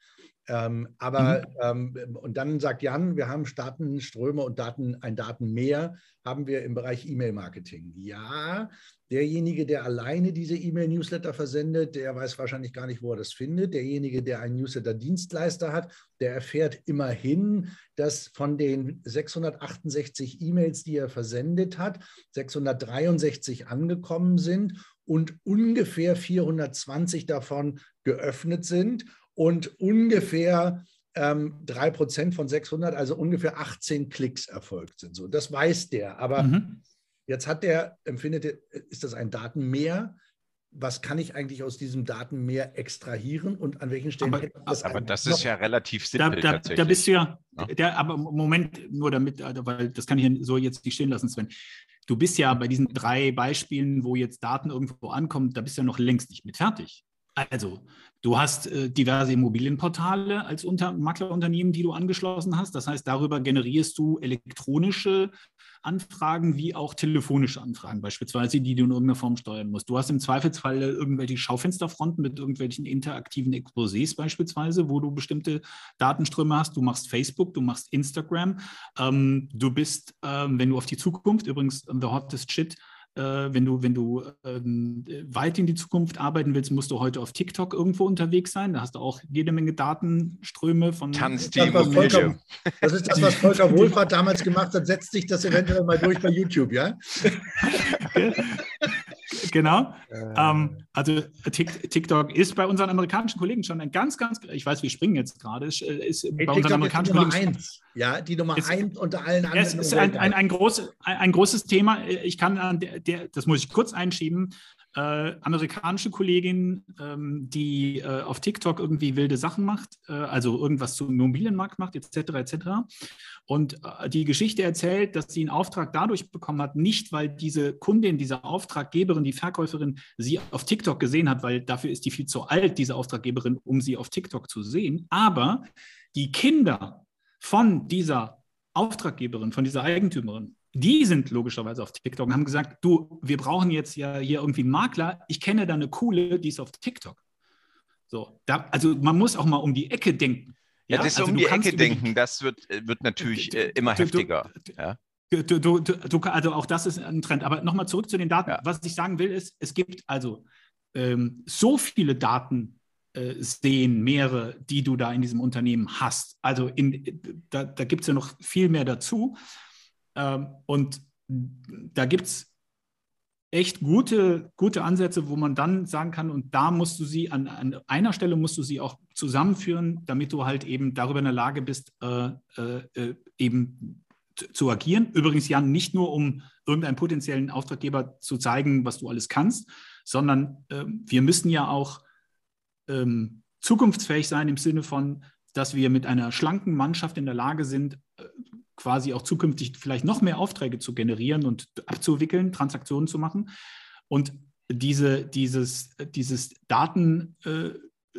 B: Ähm, aber mhm. ähm, und dann sagt Jan, wir haben Datenströme und Daten, ein Datenmeer haben wir im Bereich E-Mail-Marketing. Ja, derjenige, der alleine diese E-Mail-Newsletter versendet, der weiß wahrscheinlich gar nicht, wo er das findet. Derjenige, der einen Newsletter-Dienstleister hat, der erfährt immerhin, dass von den 668 E-Mails, die er versendet hat, 663 angekommen sind und ungefähr 420 davon geöffnet sind und ungefähr ähm, 3% von 600, also ungefähr 18 Klicks erfolgt sind. So, das weiß der. Aber mhm. jetzt hat der, empfindet, ist das ein Datenmeer? Was kann ich eigentlich aus diesem Datenmeer extrahieren und an welchen Stellen?
C: Aber das, aber das ist ja relativ simpel.
D: Da, da, da bist du ja, ja. Der, aber Moment, nur damit, also, weil das kann ich so jetzt nicht stehen lassen, Sven. Du bist ja bei diesen drei Beispielen, wo jetzt Daten irgendwo ankommen, da bist du ja noch längst nicht mit fertig. Also, du hast äh, diverse Immobilienportale als Unter Maklerunternehmen, die du angeschlossen hast. Das heißt, darüber generierst du elektronische Anfragen wie auch telefonische Anfragen, beispielsweise, die du in irgendeiner Form steuern musst. Du hast im Zweifelsfall irgendwelche Schaufensterfronten mit irgendwelchen interaktiven Exposés beispielsweise, wo du bestimmte Datenströme hast. Du machst Facebook, du machst Instagram. Ähm, du bist, ähm, wenn du auf die Zukunft, übrigens, the hottest shit, äh, wenn du, wenn du ähm, weit in die Zukunft arbeiten willst, musst du heute auf TikTok irgendwo unterwegs sein. Da hast du auch jede Menge Datenströme von.
B: Tanzteam das, Volker, das ist das, was Volker Wohlfahrt damals gemacht hat. Setzt sich das eventuell mal durch bei YouTube, ja? (laughs)
D: genau. Äh. Ähm, also TikTok ist bei unseren amerikanischen Kollegen schon ein ganz, ganz, ich weiß, wir springen jetzt gerade, ist, äh, ist
B: hey, bei unseren amerikanischen Kollegen. Eins. Ja, die Nummer ist, eins unter allen
D: anderen. Es ist ein, ein, ein, groß, ein, großes Thema. Ich kann an der, der, das muss ich kurz einschieben äh, amerikanische Kollegin, ähm, die äh, auf TikTok irgendwie wilde Sachen macht, äh, also irgendwas zum Immobilienmarkt macht, etc. etc. Und äh, die Geschichte erzählt, dass sie einen Auftrag dadurch bekommen hat, nicht weil diese Kundin, diese Auftraggeberin, die Verkäuferin sie auf TikTok gesehen hat, weil dafür ist die viel zu alt, diese Auftraggeberin, um sie auf TikTok zu sehen, aber die Kinder von dieser Auftraggeberin, von dieser Eigentümerin, die sind logischerweise auf TikTok und haben gesagt, du, wir brauchen jetzt ja hier irgendwie einen Makler. Ich kenne da eine coole, die ist auf TikTok. So, da, also man muss auch mal um die Ecke denken.
C: Ja, ja das also um die Ecke denken, das wird, äh, wird natürlich äh, immer heftiger. ja.
D: Du, du, du, also auch das ist ein Trend. Aber nochmal zurück zu den Daten. Ja. Was ich sagen will, ist, es gibt also ähm, so viele Daten äh, sehen, mehrere, die du da in diesem Unternehmen hast. Also in, da, da gibt es ja noch viel mehr dazu. Ähm, und da gibt es echt gute, gute Ansätze, wo man dann sagen kann, und da musst du sie an, an einer Stelle musst du sie auch zusammenführen, damit du halt eben darüber in der Lage bist, äh, äh, äh eben zu agieren. Übrigens, Jan, nicht nur um irgendeinem potenziellen Auftraggeber zu zeigen, was du alles kannst, sondern äh, wir müssen ja auch ähm, zukunftsfähig sein im Sinne von, dass wir mit einer schlanken Mannschaft in der Lage sind, äh, quasi auch zukünftig vielleicht noch mehr Aufträge zu generieren und abzuwickeln, Transaktionen zu machen. Und diese, dieses, dieses Daten, äh,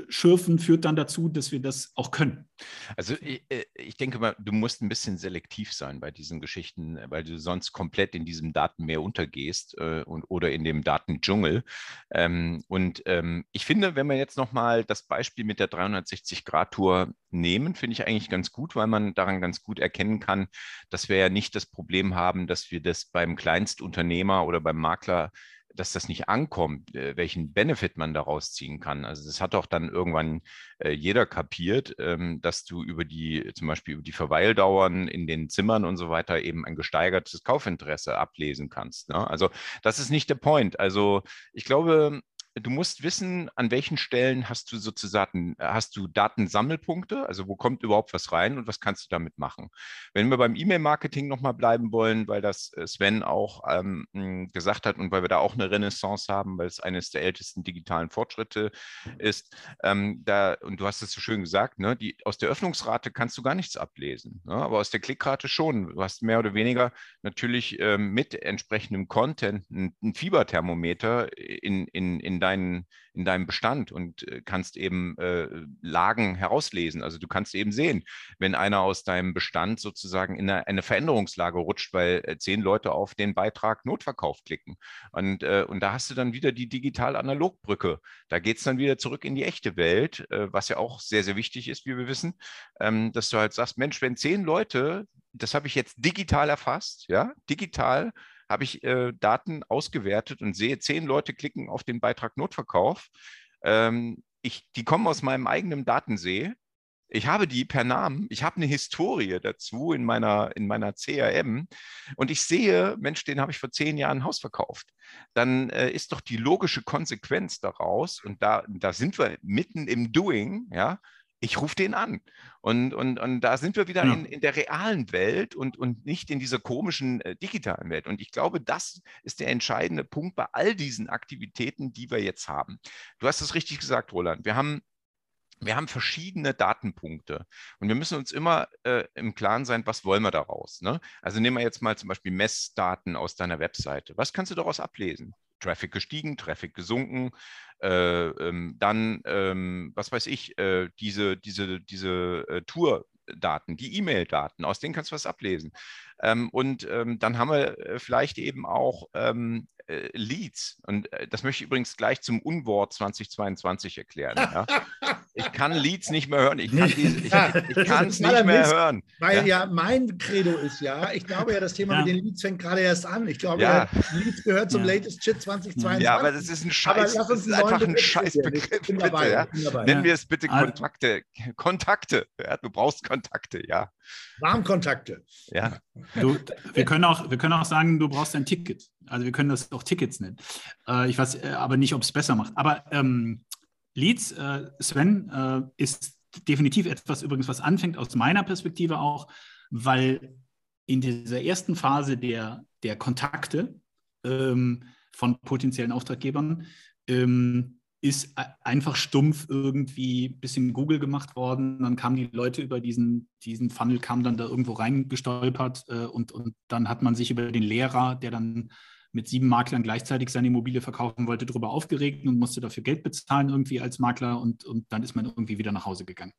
D: Schürfen führt dann dazu, dass wir das auch können.
C: Also ich, äh, ich, denke mal, du musst ein bisschen selektiv sein bei diesen Geschichten, weil du sonst komplett in diesem Datenmeer untergehst äh, und, oder in dem Datendschungel. Ähm, und ähm, ich finde, wenn wir jetzt nochmal das Beispiel mit der 360-Grad-Tour nehmen, finde ich eigentlich ganz gut, weil man daran ganz gut erkennen kann, dass wir ja nicht das Problem haben, dass wir das beim Kleinstunternehmer oder beim Makler dass das nicht ankommt, äh, welchen Benefit man daraus ziehen kann. Also das hat auch dann irgendwann äh, jeder kapiert, ähm, dass du über die, zum Beispiel über die Verweildauern in den Zimmern und so weiter eben ein gesteigertes Kaufinteresse ablesen kannst. Ne? Also das ist nicht der Point. Also ich glaube, du musst wissen, an welchen Stellen hast du sozusagen, hast du Datensammelpunkte, also wo kommt überhaupt was rein und was kannst du damit machen. Wenn wir beim E-Mail-Marketing nochmal bleiben wollen, weil das äh, Sven auch ähm, hm, gesagt hat und weil wir da auch eine Renaissance haben, weil es eines der ältesten digitalen Fortschritte ist, ähm, da, und du hast es so schön gesagt, ne, die, aus der Öffnungsrate kannst du gar nichts ablesen, ne, aber aus der Klickrate schon. Du hast mehr oder weniger natürlich ähm, mit entsprechendem Content ein, ein Fieberthermometer in, in, in deinen, in deinem Bestand und äh, kannst eben äh, Lagen herauslesen. Also du kannst eben sehen, wenn einer aus deinem Bestand sozusagen in eine, eine Veränderungslage rutscht, weil äh, zehn Leute auf den Beitrag Notverkauf klicken. Und, äh, und da hast du dann wieder die digital-analog-Brücke. Da geht es dann wieder zurück in die echte Welt, äh, was ja auch sehr, sehr wichtig ist, wie wir wissen, ähm, dass du halt sagst, Mensch, wenn zehn Leute, das habe ich jetzt digital erfasst, ja, digital habe ich äh, Daten ausgewertet und sehe, zehn Leute klicken auf den Beitrag Notverkauf. Ähm, ich, die kommen aus meinem eigenen Datensee. Ich habe die per Namen, ich habe eine Historie dazu in meiner, in meiner CRM und ich sehe, Mensch, den habe ich vor zehn Jahren ein Haus verkauft. Dann äh, ist doch die logische Konsequenz daraus, und da, da sind wir mitten im Doing, ja, ich rufe den an. Und, und, und da sind wir wieder ja. in, in der realen Welt und, und nicht in dieser komischen äh, digitalen Welt. Und ich glaube, das ist der entscheidende Punkt bei all diesen Aktivitäten, die wir jetzt haben. Du hast es richtig gesagt, Roland. Wir haben wir haben verschiedene Datenpunkte und wir müssen uns immer äh, im Klaren sein, was wollen wir daraus. Ne? Also nehmen wir jetzt mal zum Beispiel Messdaten aus deiner Webseite. Was kannst du daraus ablesen? Traffic gestiegen, Traffic gesunken, äh, ähm, dann, ähm, was weiß ich, äh, diese, diese, diese äh, Tour-Daten, die E-Mail-Daten, aus denen kannst du was ablesen. Ähm, und ähm, dann haben wir äh, vielleicht eben auch ähm, äh, Leads. Und äh, das möchte ich übrigens gleich zum Unwort 2022 erklären. Ja? (laughs) Ich kann Leads nicht mehr hören. Ich kann es ich, ich (laughs) nicht mehr
B: Mist,
C: hören.
B: Weil ja? ja? mein Credo ist ja, ich glaube ja, das Thema ja. mit den Leads fängt gerade erst an. Ich glaube, ja. Leads gehört zum latest Shit 2022.
C: Ja, aber das ist ein Scheiß. Das ist einfach ein Scheißbegriff. Bitte, ja? Nennen wir es bitte Kontakte. Kontakte. du brauchst Kontakte, ja.
B: Warmkontakte.
C: Ja.
D: Du, wir, können auch, wir können auch sagen, du brauchst ein Ticket. Also wir können das auch Tickets nennen. Äh, ich weiß äh, aber nicht, ob es besser macht. Aber ähm, Leads, äh, Sven, äh, ist definitiv etwas übrigens, was anfängt aus meiner Perspektive auch, weil in dieser ersten Phase der, der Kontakte ähm, von potenziellen Auftraggebern ähm, ist einfach stumpf irgendwie ein bisschen Google gemacht worden. Dann kamen die Leute über diesen, diesen Funnel, kamen dann da irgendwo reingestolpert äh, und, und dann hat man sich über den Lehrer, der dann mit sieben Maklern gleichzeitig seine Immobilie verkaufen wollte, darüber aufgeregt und musste dafür Geld bezahlen irgendwie als Makler und, und dann ist man irgendwie wieder nach Hause gegangen.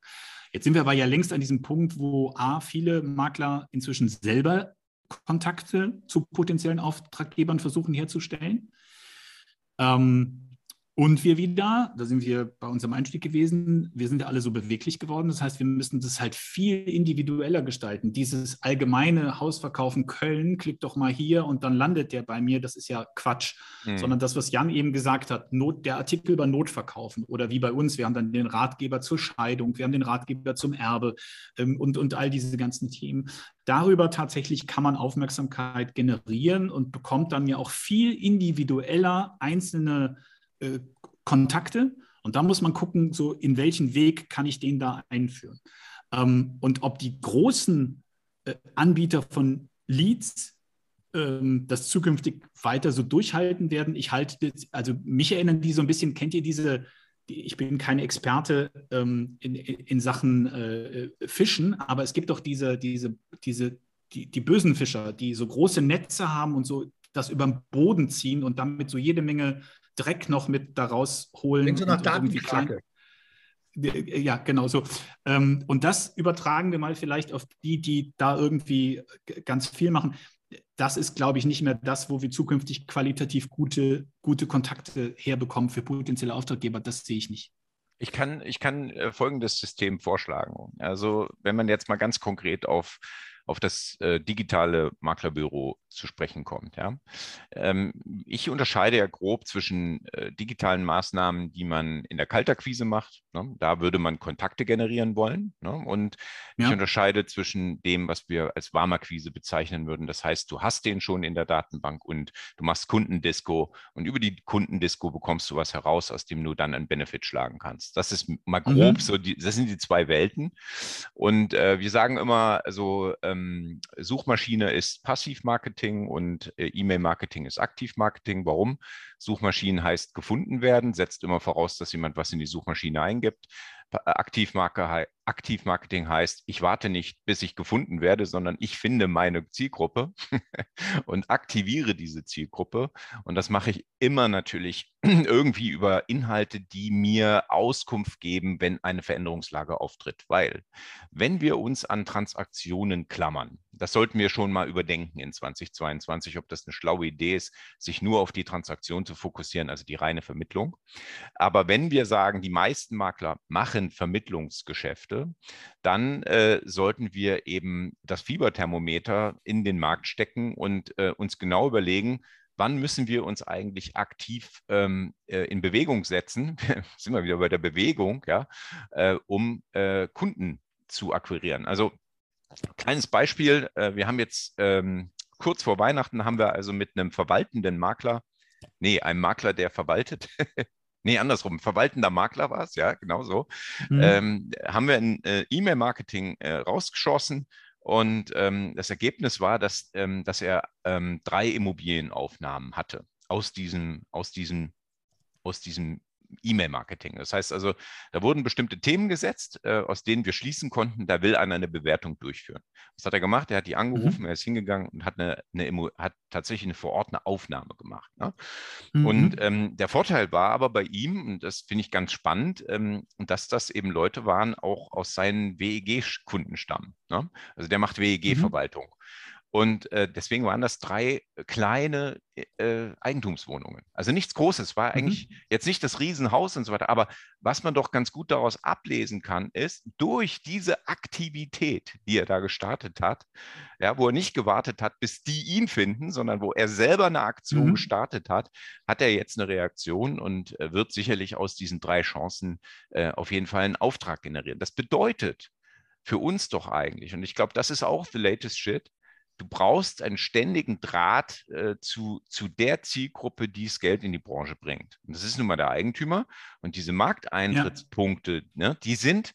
D: Jetzt sind wir aber ja längst an diesem Punkt, wo A, viele Makler inzwischen selber Kontakte zu potenziellen Auftraggebern versuchen herzustellen. Ähm, und wir wieder, da sind wir bei unserem Einstieg gewesen, wir sind ja alle so beweglich geworden. Das heißt, wir müssen das halt viel individueller gestalten. Dieses allgemeine Hausverkaufen Köln, klick doch mal hier und dann landet der bei mir, das ist ja Quatsch. Mhm. Sondern das, was Jan eben gesagt hat, Not, der Artikel über Notverkaufen oder wie bei uns, wir haben dann den Ratgeber zur Scheidung, wir haben den Ratgeber zum Erbe ähm, und, und all diese ganzen Themen. Darüber tatsächlich kann man Aufmerksamkeit generieren und bekommt dann ja auch viel individueller einzelne äh, Kontakte. Und da muss man gucken, so in welchen Weg kann ich den da einführen. Ähm, und ob die großen äh, Anbieter von Leads ähm, das zukünftig weiter so durchhalten werden. Ich halte, also mich erinnern die so ein bisschen, kennt ihr diese, die, ich bin kein Experte ähm, in, in, Sachen äh, Fischen, aber es gibt doch diese, diese, diese, die, die bösen Fischer, die so große Netze haben und so das über den Boden ziehen und damit so jede Menge Dreck noch mit daraus holen. Klingt
B: so nach Datenkrake.
D: Ja, genau so. Ähm, und das übertragen wir mal vielleicht auf die, die da irgendwie ganz viel machen. Das ist, glaube ich, nicht mehr das, wo wir zukünftig qualitativ gute, gute Kontakte herbekommen für potenzielle Auftraggeber. Das sehe ich nicht.
C: Ich kann, ich kann äh, folgendes System vorschlagen. Also, wenn man jetzt mal ganz konkret auf auf das äh, digitale Maklerbüro zu sprechen kommt. Ja? Ähm, ich unterscheide ja grob zwischen äh, digitalen Maßnahmen, die man in der Kaltakquise macht. Ne? Da würde man Kontakte generieren wollen. Ne? Und ja. ich unterscheide zwischen dem, was wir als Warmakquise bezeichnen würden. Das heißt, du hast den schon in der Datenbank und du machst Kundendisco und über die Kundendisco bekommst du was heraus, aus dem du dann einen Benefit schlagen kannst. Das ist mal grob mhm. so, die, das sind die zwei Welten. Und äh, wir sagen immer, also ähm, Suchmaschine ist Passivmarketing und äh, E-Mail-Marketing ist Aktivmarketing. Warum? Suchmaschinen heißt gefunden werden, setzt immer voraus, dass jemand was in die Suchmaschine eingibt. Aktivmarke, Aktivmarketing heißt, ich warte nicht, bis ich gefunden werde, sondern ich finde meine Zielgruppe (laughs) und aktiviere diese Zielgruppe. Und das mache ich immer natürlich (clears throat) irgendwie über Inhalte, die mir Auskunft geben, wenn eine Veränderungslage auftritt. Weil wenn wir uns an Transaktionen klammern, das sollten wir schon mal überdenken in 2022, ob das eine schlaue Idee ist, sich nur auf die Transaktion zu fokussieren, also die reine Vermittlung. Aber wenn wir sagen, die meisten Makler machen Vermittlungsgeschäfte, dann äh, sollten wir eben das Fieberthermometer in den Markt stecken und äh, uns genau überlegen, wann müssen wir uns eigentlich aktiv ähm, äh, in Bewegung setzen, (laughs) sind wir wieder bei der Bewegung, ja, äh, um äh, Kunden zu akquirieren. Also kleines Beispiel, äh, wir haben jetzt ähm, kurz vor Weihnachten haben wir also mit einem verwaltenden Makler, nee, einem Makler, der verwaltet, (laughs) nee, andersrum, verwaltender Makler war es, ja, genau so, mhm. ähm, haben wir ein äh, E-Mail-Marketing äh, rausgeschossen und ähm, das Ergebnis war, dass, ähm, dass er ähm, drei Immobilienaufnahmen hatte aus diesem, aus diesem, aus diesem E-Mail-Marketing. Das heißt also, da wurden bestimmte Themen gesetzt, äh, aus denen wir schließen konnten, da will einer eine Bewertung durchführen. Was hat er gemacht? Er hat die angerufen, mhm. er ist hingegangen und hat, eine, eine, hat tatsächlich eine vor Ort eine Aufnahme gemacht. Ne? Mhm. Und ähm, der Vorteil war aber bei ihm, und das finde ich ganz spannend, ähm, dass das eben Leute waren, auch aus seinen WEG-Kunden stammen. Ne? Also der macht WEG-Verwaltung. Mhm. Und äh, deswegen waren das drei kleine äh, Eigentumswohnungen. Also nichts Großes, war mhm. eigentlich jetzt nicht das Riesenhaus und so weiter. Aber was man doch ganz gut daraus ablesen kann, ist, durch diese Aktivität, die er da gestartet hat, ja, wo er nicht gewartet hat, bis die ihn finden, sondern wo er selber eine Aktion mhm. gestartet hat, hat er jetzt eine Reaktion und äh, wird sicherlich aus diesen drei Chancen äh, auf jeden Fall einen Auftrag generieren. Das bedeutet, für uns doch eigentlich. Und ich glaube, das ist auch the latest shit du brauchst einen ständigen Draht äh, zu, zu der Zielgruppe, die das Geld in die Branche bringt. Und das ist nun mal der Eigentümer. Und diese Markteintrittspunkte, ja. ne, die sind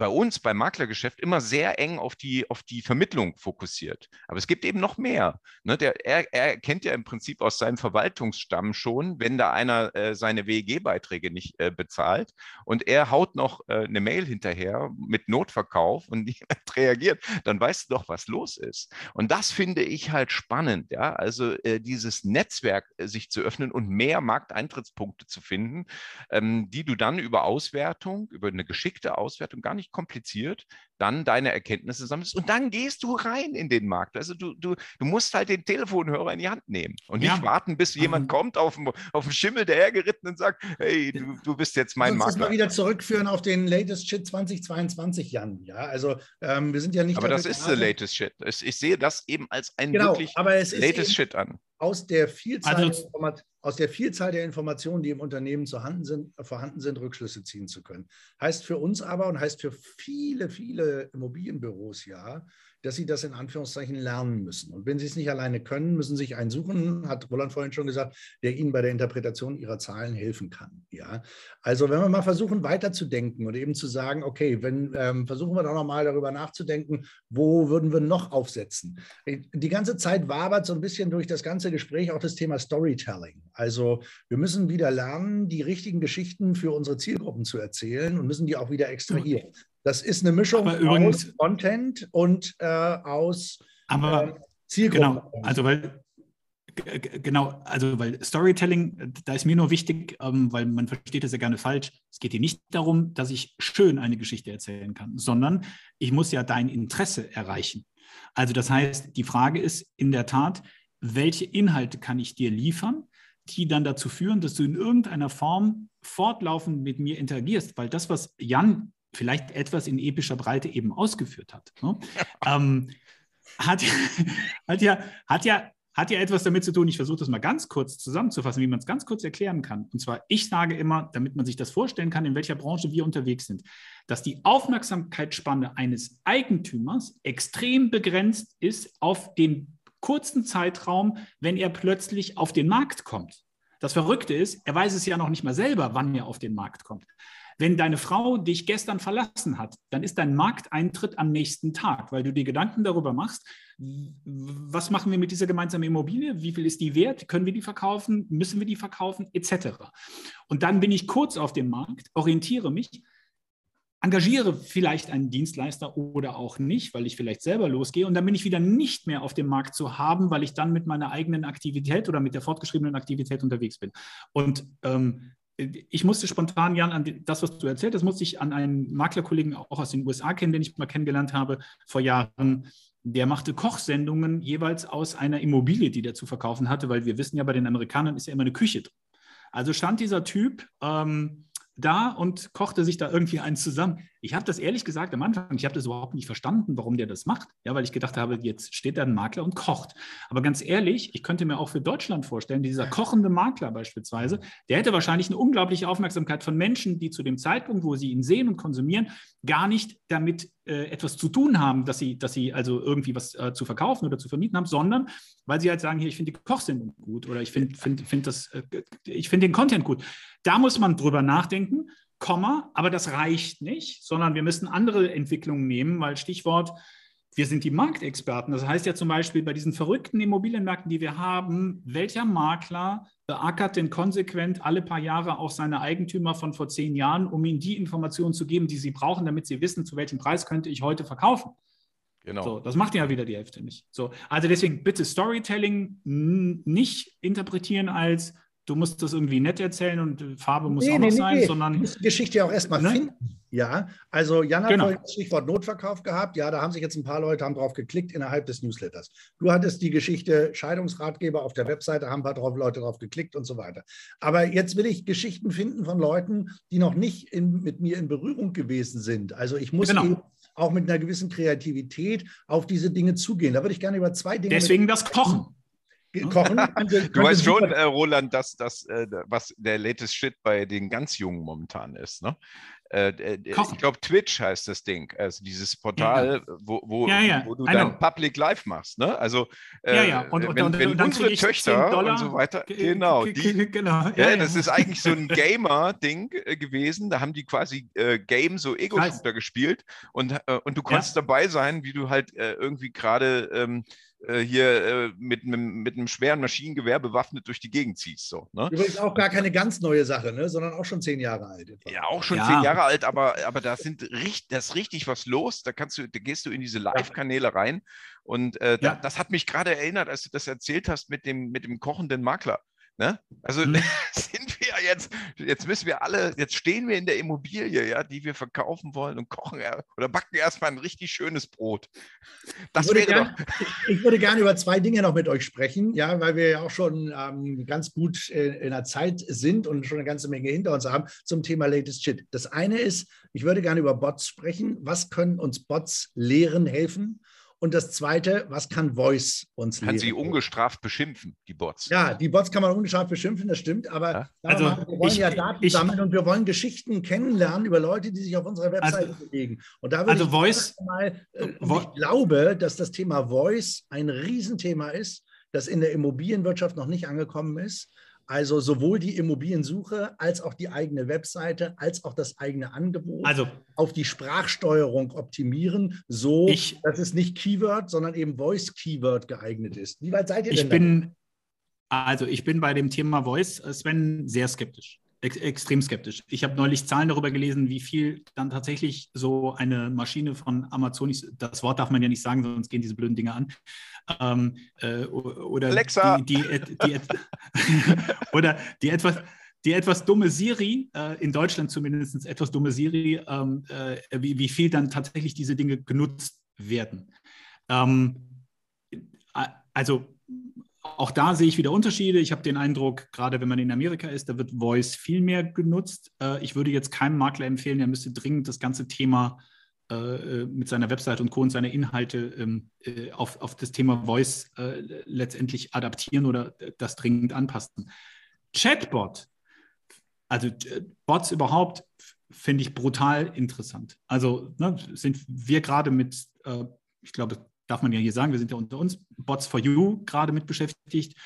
C: bei uns beim Maklergeschäft immer sehr eng auf die, auf die Vermittlung fokussiert. Aber es gibt eben noch mehr. Ne? Der, er, er kennt ja im Prinzip aus seinem Verwaltungsstamm schon, wenn da einer äh, seine WEG-Beiträge nicht äh, bezahlt und er haut noch äh, eine Mail hinterher mit Notverkauf und niemand (laughs) reagiert, dann weißt du doch, was los ist. Und das finde ich halt spannend, ja. Also äh, dieses Netzwerk äh, sich zu öffnen und mehr Markteintrittspunkte zu finden, ähm, die du dann über Auswertung, über eine geschickte Auswertung gar nicht kompliziert, dann deine Erkenntnisse sammelst und dann gehst du rein in den Markt. Also du, du, du musst halt den Telefonhörer in die Hand nehmen und nicht ja. warten, bis jemand mhm. kommt auf dem, auf dem Schimmel der hergeritten und sagt, hey, du, du bist jetzt mein.
B: Das mal wieder zurückführen auf den Latest Shit 2022, Jan. Ja, also ähm, wir sind ja nicht.
C: Aber das ist der Latest Shit. Ich sehe das eben als ein genau, wirklich Latest Shit an
B: aus der, Vielzahl also, der aus der Vielzahl der Informationen, die im Unternehmen sind, vorhanden sind, Rückschlüsse ziehen zu können. Heißt für uns aber und heißt für viele, viele Immobilienbüros ja, dass sie das in Anführungszeichen lernen müssen. Und wenn sie es nicht alleine können, müssen sie sich einen suchen, hat Roland vorhin schon gesagt, der ihnen bei der Interpretation ihrer Zahlen helfen kann. Ja? Also wenn wir mal versuchen, weiterzudenken und eben zu sagen, okay, wenn, ähm, versuchen wir doch nochmal darüber nachzudenken, wo würden wir noch aufsetzen. Die ganze Zeit wabert so ein bisschen durch das ganze Gespräch auch das Thema Storytelling. Also wir müssen wieder lernen, die richtigen Geschichten für unsere Zielgruppen zu erzählen und müssen die auch wieder extrahieren. Das ist eine Mischung übrigens, aus Content und äh, aus
D: aber, äh, Zielgruppen. Genau, also weil genau, also weil Storytelling, da ist mir nur wichtig, ähm, weil man versteht das ja gerne falsch. Es geht hier nicht darum, dass ich schön eine Geschichte erzählen kann, sondern ich muss ja dein Interesse erreichen. Also das heißt, die Frage ist in der Tat, welche Inhalte kann ich dir liefern, die dann dazu führen, dass du in irgendeiner Form fortlaufend mit mir interagierst, weil das, was Jan vielleicht etwas in epischer Breite eben ausgeführt hat, ne? (laughs) ähm, hat, hat, ja, hat, ja, hat ja etwas damit zu tun, ich versuche das mal ganz kurz zusammenzufassen, wie man es ganz kurz erklären kann. Und zwar, ich sage immer, damit man sich das vorstellen kann, in welcher Branche wir unterwegs sind, dass die Aufmerksamkeitsspanne eines Eigentümers extrem begrenzt ist auf den kurzen Zeitraum, wenn er plötzlich auf den Markt kommt. Das Verrückte ist, er weiß es ja noch nicht mal selber, wann er auf den Markt kommt. Wenn deine Frau dich gestern verlassen hat, dann ist dein Markteintritt am nächsten Tag, weil du dir Gedanken darüber machst, was machen wir mit dieser gemeinsamen Immobilie, wie viel ist die wert, können wir die verkaufen, müssen wir die verkaufen, etc. Und dann bin ich kurz auf dem Markt, orientiere mich, engagiere vielleicht einen Dienstleister oder auch nicht, weil ich vielleicht selber losgehe und dann bin ich wieder nicht mehr auf dem Markt zu haben, weil ich dann mit meiner eigenen Aktivität oder mit der fortgeschriebenen Aktivität unterwegs bin. Und ähm, ich musste spontan, Jan, an das, was du erzählt hast, musste ich an einen Maklerkollegen auch aus den USA kennen, den ich mal kennengelernt habe vor Jahren. Der machte Kochsendungen jeweils aus einer Immobilie, die der zu verkaufen hatte, weil wir wissen ja, bei den Amerikanern ist ja immer eine Küche drin. Also stand dieser Typ ähm, da und kochte sich da irgendwie eins zusammen. Ich habe das ehrlich gesagt am Anfang, ich habe das überhaupt nicht verstanden, warum der das macht. Ja, weil ich gedacht habe, jetzt steht da ein Makler und kocht. Aber ganz ehrlich, ich könnte mir auch für Deutschland vorstellen, dieser kochende Makler beispielsweise, der hätte wahrscheinlich eine unglaubliche Aufmerksamkeit von Menschen, die zu dem Zeitpunkt, wo sie ihn sehen und konsumieren, gar nicht damit äh, etwas zu tun haben, dass sie, dass sie also irgendwie was äh, zu verkaufen oder zu vermieten haben, sondern weil sie halt sagen, hier, ich finde die Kochsendung gut oder ich finde find, find äh, ich finde den Content gut. Da muss man drüber nachdenken Komma, aber das reicht nicht, sondern wir müssen andere Entwicklungen nehmen, weil Stichwort, wir sind die Marktexperten. Das heißt ja zum Beispiel bei diesen verrückten Immobilienmärkten, die wir haben, welcher Makler beackert denn konsequent alle paar Jahre auch seine Eigentümer von vor zehn Jahren, um ihnen die Informationen zu geben, die sie brauchen, damit sie wissen, zu welchem Preis könnte ich heute verkaufen. Genau. So, das macht ja wieder die Hälfte nicht. So, also deswegen bitte Storytelling nicht interpretieren als du musst das irgendwie nett erzählen und Farbe muss nee, auch noch nee, sein, nee. sondern. Du musst
B: die Geschichte ja auch erstmal ne? finden. Ja, also Jan hat genau. das Stichwort Notverkauf gehabt. Ja, da haben sich jetzt ein paar Leute haben drauf geklickt innerhalb des Newsletters. Du hattest die Geschichte Scheidungsratgeber auf der Webseite, haben ein paar drauf, Leute drauf geklickt und so weiter. Aber jetzt will ich Geschichten finden von Leuten, die noch nicht in, mit mir in Berührung gewesen sind. Also ich muss genau. eben auch mit einer gewissen Kreativität auf diese Dinge zugehen. Da würde ich gerne über zwei Dinge.
D: Deswegen das Kochen.
B: Kochen. (laughs)
C: du weißt schon, äh, Roland, dass das, äh, was der latest Shit bei den ganz Jungen momentan ist. Ne? Äh, äh ich glaube, Twitch heißt das Ding, also dieses Portal, ja. wo, wo, ja, ja. wo, du dann Public Live machst. Ne? Also,
D: äh, ja, ja. Und,
C: wenn, und, wenn und unsere Töchter und so weiter, genau, die, genau. Das ist eigentlich so ein (laughs) Gamer-Ding äh, gewesen. Da haben die quasi Game, so Ego-Shooter gespielt und, und du konntest dabei sein, wie du halt irgendwie gerade ähm, äh, hier äh, mit, einem, mit einem schweren Maschinengewehr bewaffnet durch die Gegend ziehst. So, ne?
B: Übrigens auch gar keine ganz neue Sache, ne? sondern auch schon zehn Jahre alt.
C: Etwa. Ja, auch schon ja. zehn Jahre alt, aber, aber da, sind richtig, da ist richtig was los. Da, kannst du, da gehst du in diese Live-Kanäle rein. Und äh, ja. da, das hat mich gerade erinnert, als du das erzählt hast mit dem, mit dem kochenden Makler. Ne? Also mhm. (laughs) sind wir jetzt, jetzt müssen wir alle, jetzt stehen wir in der Immobilie, ja, die wir verkaufen wollen und kochen oder backen erstmal ein richtig schönes Brot.
B: Das ich, würde gern, (laughs) ich würde gerne über zwei Dinge noch mit euch sprechen, ja, weil wir ja auch schon ähm, ganz gut in, in der Zeit sind und schon eine ganze Menge hinter uns haben zum Thema Latest Shit. Das eine ist, ich würde gerne über Bots sprechen. Was können uns Bots lehren, helfen? Und das Zweite, was kann Voice uns
C: kann lehren? Kann sie ungestraft beschimpfen, die Bots.
B: Ja, die Bots kann man ungestraft beschimpfen, das stimmt. Aber ja? also, mal, wir wollen ich, ja Daten ich, sammeln und wir wollen Geschichten kennenlernen über Leute, die sich auf unserer Webseite also, bewegen. Und da würde also ich
D: Voice,
B: mal, äh, ich glaube, dass das Thema Voice ein Riesenthema ist, das in der Immobilienwirtschaft noch nicht angekommen ist. Also sowohl die Immobiliensuche als auch die eigene Webseite, als auch das eigene Angebot
D: also,
B: auf die Sprachsteuerung optimieren, so ich, dass es nicht Keyword, sondern eben Voice Keyword geeignet ist.
D: Wie weit seid ihr ich denn? Bin, also ich bin bei dem Thema Voice, äh, Sven, sehr skeptisch. Ex extrem skeptisch. Ich habe neulich Zahlen darüber gelesen, wie viel dann tatsächlich so eine Maschine von Amazon, das Wort darf man ja nicht sagen, sonst gehen diese blöden Dinge an, ähm, äh, oder
C: Alexa.
D: Die, die, die, (laughs) oder die etwas, die etwas dumme Siri, äh, in Deutschland zumindest etwas dumme Siri, ähm, äh, wie, wie viel dann tatsächlich diese Dinge genutzt werden. Ähm, also auch da sehe ich wieder Unterschiede. Ich habe den Eindruck, gerade wenn man in Amerika ist, da wird Voice viel mehr genutzt. Äh, ich würde jetzt keinem Makler empfehlen, er müsste dringend das ganze Thema äh, äh, mit seiner Website und Co. und seine Inhalte ähm, auf, auf das Thema Voice letztendlich adaptieren oder das dringend anpassen. Chatbot, also Bots überhaupt, finde ich brutal interessant. Also ne, sind wir gerade mit, ich glaube, darf man ja hier sagen, wir sind ja unter uns, Bots for You gerade mit beschäftigt,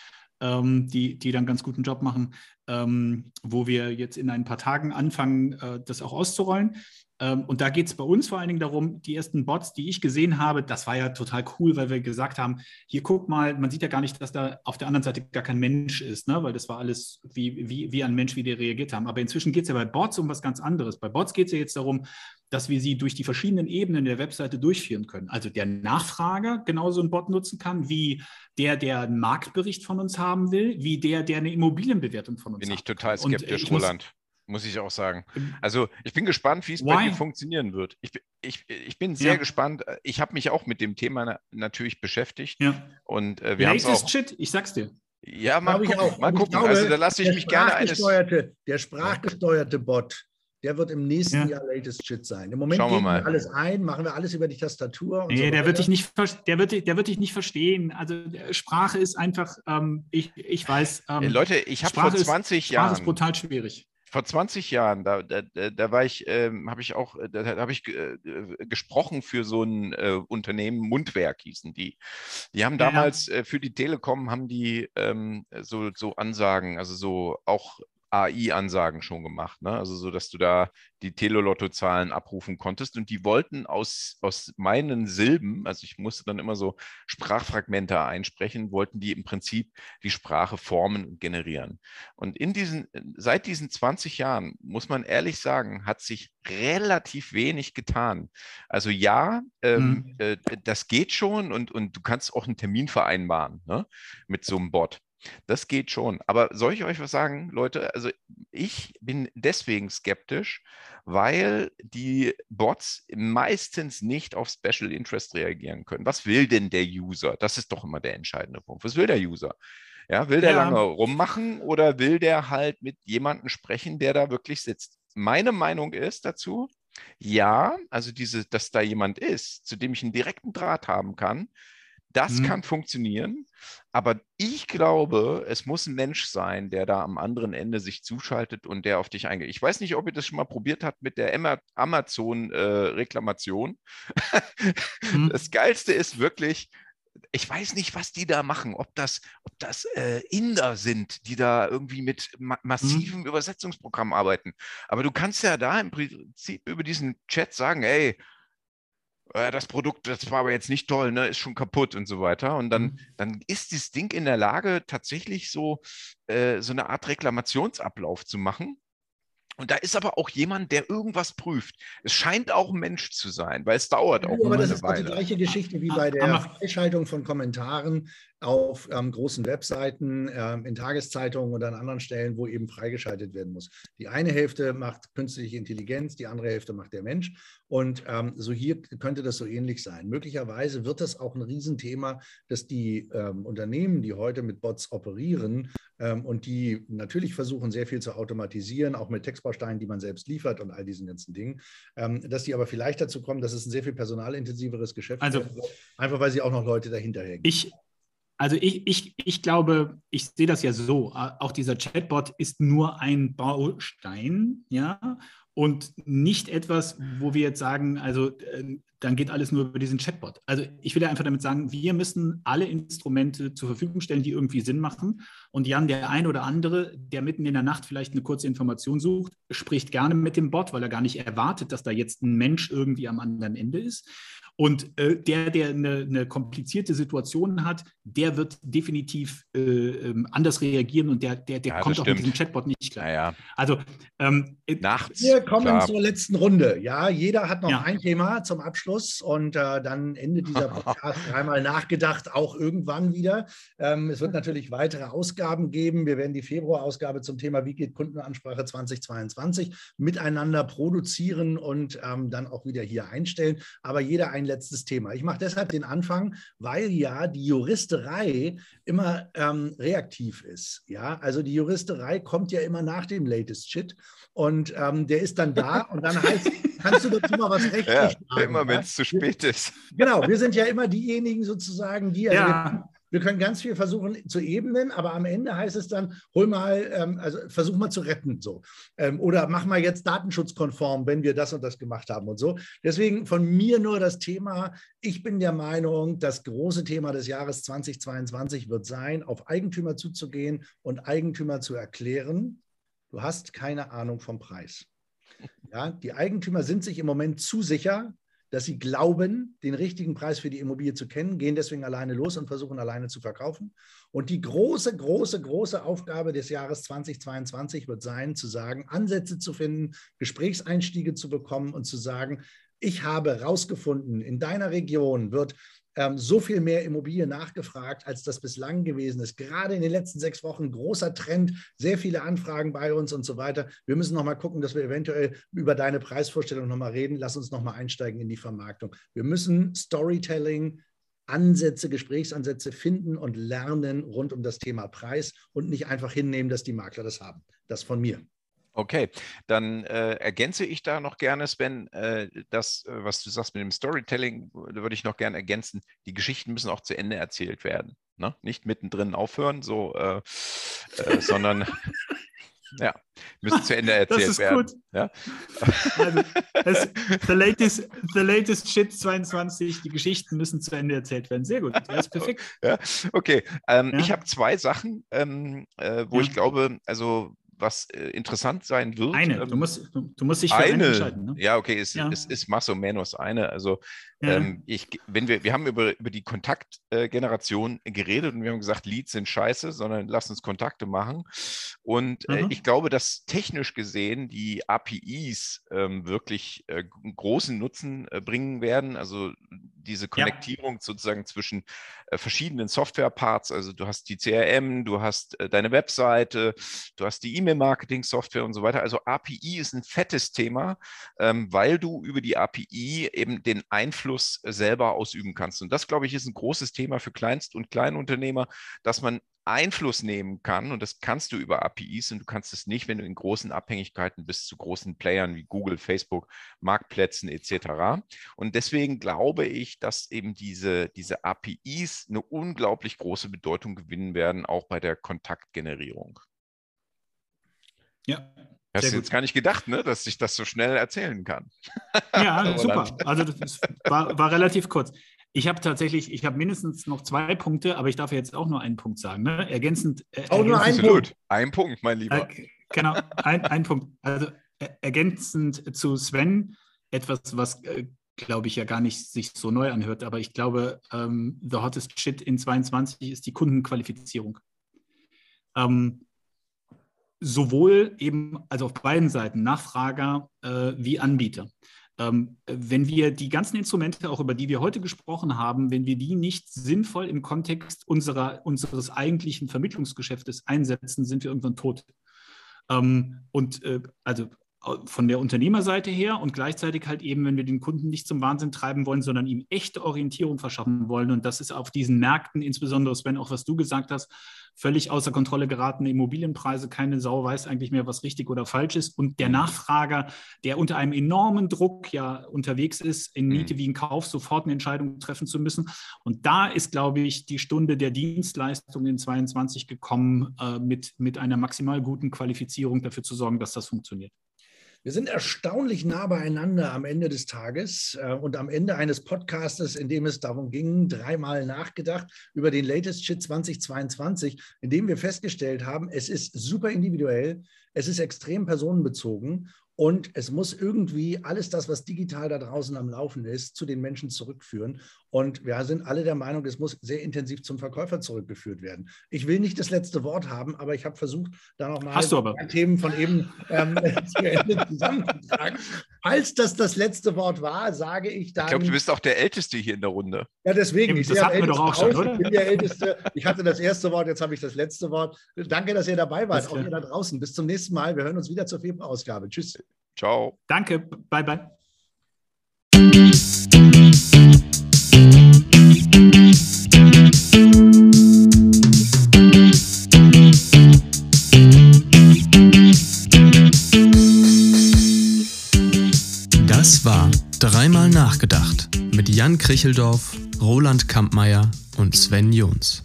D: ähm, die, die dann ganz guten Job machen, ähm, wo wir jetzt in ein paar Tagen anfangen, äh, das auch auszurollen. Ähm, und da geht es bei uns vor allen Dingen darum, die ersten Bots, die ich gesehen habe, das war ja total cool, weil wir gesagt haben, hier guck mal, man sieht ja gar nicht, dass da auf der anderen Seite gar kein Mensch ist, ne? weil das war alles wie, wie, wie ein Mensch, wie die reagiert haben. Aber inzwischen geht es ja bei Bots um was ganz anderes. Bei Bots geht es ja jetzt darum, dass wir sie durch die verschiedenen Ebenen der Webseite durchführen können. Also der Nachfrager genauso einen Bot nutzen kann, wie der, der einen Marktbericht von uns haben will, wie der, der eine Immobilienbewertung von uns
C: Bin ich total skeptisch, Roland muss ich auch sagen. Also ich bin gespannt, wie es bei dir funktionieren wird. Ich, ich, ich bin sehr ja. gespannt. Ich habe mich auch mit dem Thema natürlich beschäftigt.
D: Ja.
C: Und äh, wir haben auch.
D: Shit, ich sag's dir.
C: Ja, mal gucken. Auch. Mal gucken. Glaube, also da lasse ich mich gerne eines.
B: Der sprachgesteuerte Bot, der wird im nächsten ja. Jahr Latest Shit sein. Im Moment
C: Schauen wir mal.
B: alles ein, machen wir alles über die Tastatur.
D: nee, so der, wird dich nicht, der, wird, der wird dich nicht verstehen. Also Sprache ist einfach, ähm, ich, ich weiß.
C: Ähm, Leute, ich habe vor 20
D: ist,
C: Jahren.
D: Sprache ist brutal schwierig
C: vor 20 Jahren, da, da, da war ich, ähm, habe ich auch, da habe ich äh, gesprochen für so ein äh, Unternehmen, Mundwerk hießen die. Die haben damals ja. äh, für die Telekom haben die ähm, so, so Ansagen, also so auch AI-Ansagen schon gemacht. Ne? Also so, dass du da die Telelotto-Zahlen abrufen konntest. Und die wollten aus, aus meinen Silben, also ich musste dann immer so Sprachfragmente einsprechen, wollten die im Prinzip die Sprache formen und generieren. Und in diesen, seit diesen 20 Jahren, muss man ehrlich sagen, hat sich relativ wenig getan. Also ja, ähm, mhm. äh, das geht schon und, und du kannst auch einen Termin vereinbaren ne? mit so einem Bot. Das geht schon. Aber soll ich euch was sagen, Leute? Also ich bin deswegen skeptisch, weil die Bots meistens nicht auf Special Interest reagieren können. Was will denn der User? Das ist doch immer der entscheidende Punkt. Was will der User? Ja, will der ja. lange rummachen oder will der halt mit jemandem sprechen, der da wirklich sitzt? Meine Meinung ist dazu, ja, also diese, dass da jemand ist, zu dem ich einen direkten Draht haben kann, Das mhm. kann funktionieren, aber ich glaube, es muss ein Mensch sein, der da am anderen Ende sich zuschaltet und der auf dich eingeht. Ich weiß nicht, ob ihr das schon mal probiert habt mit der Amazon-Reklamation. Äh, mhm. Das Geilste ist wirklich, ich weiß nicht, was die da machen, ob das, ob das äh, Inder sind, die da irgendwie mit ma massivem mhm. Übersetzungsprogramm arbeiten. Aber du kannst ja da im Prinzip über diesen Chat sagen, hey, äh, das Produkt, das war aber jetzt nicht toll, ne, ist schon kaputt und so weiter. Und dann, mhm. dann ist dieses Ding in der Lage, tatsächlich so, äh, so eine Art Reklamationsablauf zu machen. Und da ist aber auch jemand, der irgendwas prüft. Es scheint auch ein Mensch zu sein, weil es dauert auch. Ja,
B: aber das ist Weile. die gleiche Geschichte wie bei der Freischaltung von Kommentaren auf ähm, großen Webseiten, ähm, in Tageszeitungen oder an anderen Stellen, wo eben freigeschaltet werden muss. Die eine Hälfte macht künstliche Intelligenz, die andere Hälfte macht der Mensch. Und ähm, so hier könnte das so ähnlich sein. Möglicherweise wird das auch ein Riesenthema, dass die ähm, Unternehmen, die heute mit Bots operieren ähm, und die natürlich versuchen, sehr viel zu automatisieren, auch mit Textbausteinen, die man selbst liefert und all diesen ganzen Dingen, ähm, dass die aber vielleicht dazu kommen, dass es ein sehr viel personalintensiveres Geschäft
D: also, wird,
B: einfach weil sie auch noch Leute dahinter hängen.
D: Ich, also ich, ich, ich glaube, ich sehe das ja so, auch dieser Chatbot ist nur ein Baustein, ja, und nicht etwas, wo wir jetzt sagen, also äh, dann geht alles nur über diesen Chatbot. Also ich will ja einfach damit sagen, wir müssen alle Instrumente zur Verfügung stellen, die irgendwie Sinn machen. Und Jan, der eine oder andere, der mitten in der Nacht vielleicht eine kurze Information sucht, spricht gerne mit dem Bot, weil er gar nicht erwartet, dass da jetzt ein Mensch irgendwie am anderen Ende ist. Und äh, der, der eine, eine, komplizierte Situation hat, der wird definitiv äh, ähm, anders reagieren und der, der, der ja, kommt auch mit diesem Chatbot nicht klar.
C: Ja, ja.
B: Also ähm, äh, nachts. Wir kommen klar. zur letzten Runde. Ja, jeder hat noch ja. ein Thema zum Abschluss und äh, dann endet dieser Podcast (laughs) dreimal nachgedacht, auch irgendwann wieder. Ähm, es wird natürlich weitere Ausgaben geben. Wir werden die Februarausgabe zum Thema Wie geht Kundenansprache 2022 miteinander produzieren und ähm, dann auch wieder hier einstellen. Aber jeder ein letztes Thema. Ich mache deshalb den Anfang, weil ja die Juristerei immer ähm, reaktiv ist. Ja, also die Juristerei kommt ja immer nach dem Latest Shit und ähm, der ist dann da und dann heißt, (laughs) kannst du dazu mal was rechtlich ja,
C: sagen? Immer wenn es zu spät ist. (laughs)
B: Genau, wir sind ja immer diejenigen sozusagen, die also ja. Wir können ganz viel versuchen zu ebnen, aber am Ende heißt es dann, hol mal, ähm, also versuch mal zu retten so. Ähm, oder mach mal jetzt datenschutzkonform, wenn wir das und das gemacht haben und so. Deswegen von mir nur das Thema. Ich bin der Meinung, das große Thema des Jahres 2022 wird sein, auf Eigentümer zuzugehen und Eigentümer zu erklären, du hast keine Ahnung vom Preis. Ja, die Eigentümer sind sich im Moment zu sicher, dass sie glauben, den richtigen Preis für die Immobilie zu kennen, gehen deswegen alleine los und versuchen alleine zu verkaufen. Und die große, große, große Aufgabe des Jahres 2022 wird sein, zu sagen, Ansätze zu finden, Gesprächseinstiege zu bekommen und zu sagen, ich habe herausgefunden, in deiner Region wird ähm, so viel mehr Immobilien nachgefragt, als das bislang gewesen ist. Gerade in den letzten sechs Wochen großer Trend, sehr viele Anfragen bei uns und so weiter. Wir müssen noch mal gucken, dass wir eventuell über deine Preisvorstellung noch mal reden. Lass uns noch mal einsteigen in die Vermarktung. Wir müssen Storytelling Ansätze, Gesprächsansätze finden und lernen rund um das Thema Preis und nicht einfach hinnehmen, dass die Makler das haben. Das von mir.
C: Okay, dann äh, ergänze ich da noch gerne, Sven, äh, das, äh, was du sagst mit dem Storytelling, würde ich noch gerne ergänzen. Die Geschichten müssen auch zu Ende erzählt werden. Ne? Nicht mittendrin aufhören, so, äh, äh, sondern (laughs) ja, müssen zu Ende erzählt das ist werden. Gut. Ja?
D: Also, das, (laughs) the, latest, the latest shit 22, die Geschichten müssen zu Ende erzählt werden. Sehr gut, das ist (laughs) perfekt.
C: Ja, okay, ähm, ja. ich habe zwei Sachen, ähm, äh, wo ich glaube, also was äh, interessant sein wird.
D: Eine, ähm, du, musst, du, du, musst dich für
C: eine, entscheiden. Ne? Ja, okay, es, ja. es ist Masso Menos eine. Also ja. ähm, ich, wenn wir, wir haben über, über die Kontaktgeneration äh, geredet und wir haben gesagt, Leads sind scheiße, sondern lass uns Kontakte machen. Und äh, mhm. ich glaube, dass technisch gesehen die APIs ähm, wirklich äh, großen Nutzen äh, bringen werden. Also diese Konnektierung ja. sozusagen zwischen äh, verschiedenen Software-Parts. Also du hast die CRM, du hast deine Webseite, du hast die E-Mail-Marketing-Software und so weiter. Also API ist ein fettes Thema, ähm, weil du über die API eben den Einfluss selber ausüben kannst. Und das, glaube ich, ist ein großes Thema für Kleinst- und Kleinunternehmer, dass man Einfluss nehmen kann. Und das kannst du über APIs und du kannst es nicht, wenn du in großen Abhängigkeiten bist zu großen Playern wie Google, Facebook, Marktplätzen etc. Und deswegen glaube ich, dass eben diese, diese APIs eine unglaublich große Bedeutung gewinnen werden, auch bei der Kontaktgenerierung. Ja, Hast du jetzt gar nicht gedacht, ne, dass ich das so schnell erzählen kann.
D: Ja, (laughs) super. Also das war, war relativ kurz. Ich habe tatsächlich, ich habe mindestens noch zwei Punkte, aber ich darf jetzt auch nur einen Punkt sagen. Ne? Ergänzend.
C: Äh, auch nur ein Punkt. Ein Punkt, mein Lieber.
D: Äh, genau, ein, ein Punkt. Also äh, ergänzend zu Sven, etwas, was, äh, glaube ich, ja gar nicht sich so neu anhört, aber ich glaube, ähm, the hottest shit in 22 ist die Kundenqualifizierung. Ähm, sowohl eben, also auf beiden Seiten, Nachfrager äh, wie Anbieter. Ähm, wenn wir die ganzen Instrumente, auch über die wir heute gesprochen haben, wenn wir die nicht sinnvoll im Kontext unserer, unseres eigentlichen Vermittlungsgeschäftes einsetzen, sind wir irgendwann tot. Ähm, und äh, also von der Unternehmerseite her und gleichzeitig halt eben, wenn wir den Kunden nicht zum Wahnsinn treiben wollen, sondern ihm echte Orientierung verschaffen wollen. Und das ist auf diesen Märkten, insbesondere Sven, auch was du gesagt hast, völlig außer Kontrolle geratene Immobilienpreise. Keine Sau weiß eigentlich mehr, was richtig oder falsch ist. Und der mhm. Nachfrager, der unter einem enormen Druck ja unterwegs ist, in Miete mhm. wie in Kauf sofort eine Entscheidung treffen zu müssen. Und da ist, glaube ich, die Stunde der Dienstleistung in 22 gekommen, äh, mit, mit einer maximal guten Qualifizierung dafür zu sorgen, dass das funktioniert.
B: Wir sind erstaunlich nah beieinander am Ende des Tages äh, und am Ende eines Podcastes, in dem es darum ging, dreimal nachgedacht über den Latest Shit 2022, in dem wir festgestellt haben, es ist super individuell, es ist extrem personenbezogen und es muss irgendwie alles das, was digital da draußen am Laufen ist, zu den Menschen zurückführen. Und wir sind alle der Meinung, es muss sehr intensiv zum Verkäufer zurückgeführt werden. Ich will nicht das letzte Wort haben, aber ich habe versucht, da nochmal Themen von eben ähm, (laughs) zu Ende zusammenzutragen. Als das das letzte Wort war, sage ich dann.
C: Ich glaube, du bist auch der Älteste hier in der Runde.
B: Ja, deswegen.
D: Ich das hatten wir doch auch schon, oder?
B: Ich bin der Älteste. Ich hatte das erste Wort, jetzt habe ich das letzte Wort. Danke, dass ihr dabei wart, auch ihr da draußen. Bis zum nächsten Mal. Wir hören uns wieder zur Februarausgabe. Tschüss.
C: Ciao.
D: Danke. Bye, bye.
A: War Dreimal nachgedacht mit Jan Kricheldorf, Roland Kampmeier und Sven Jons.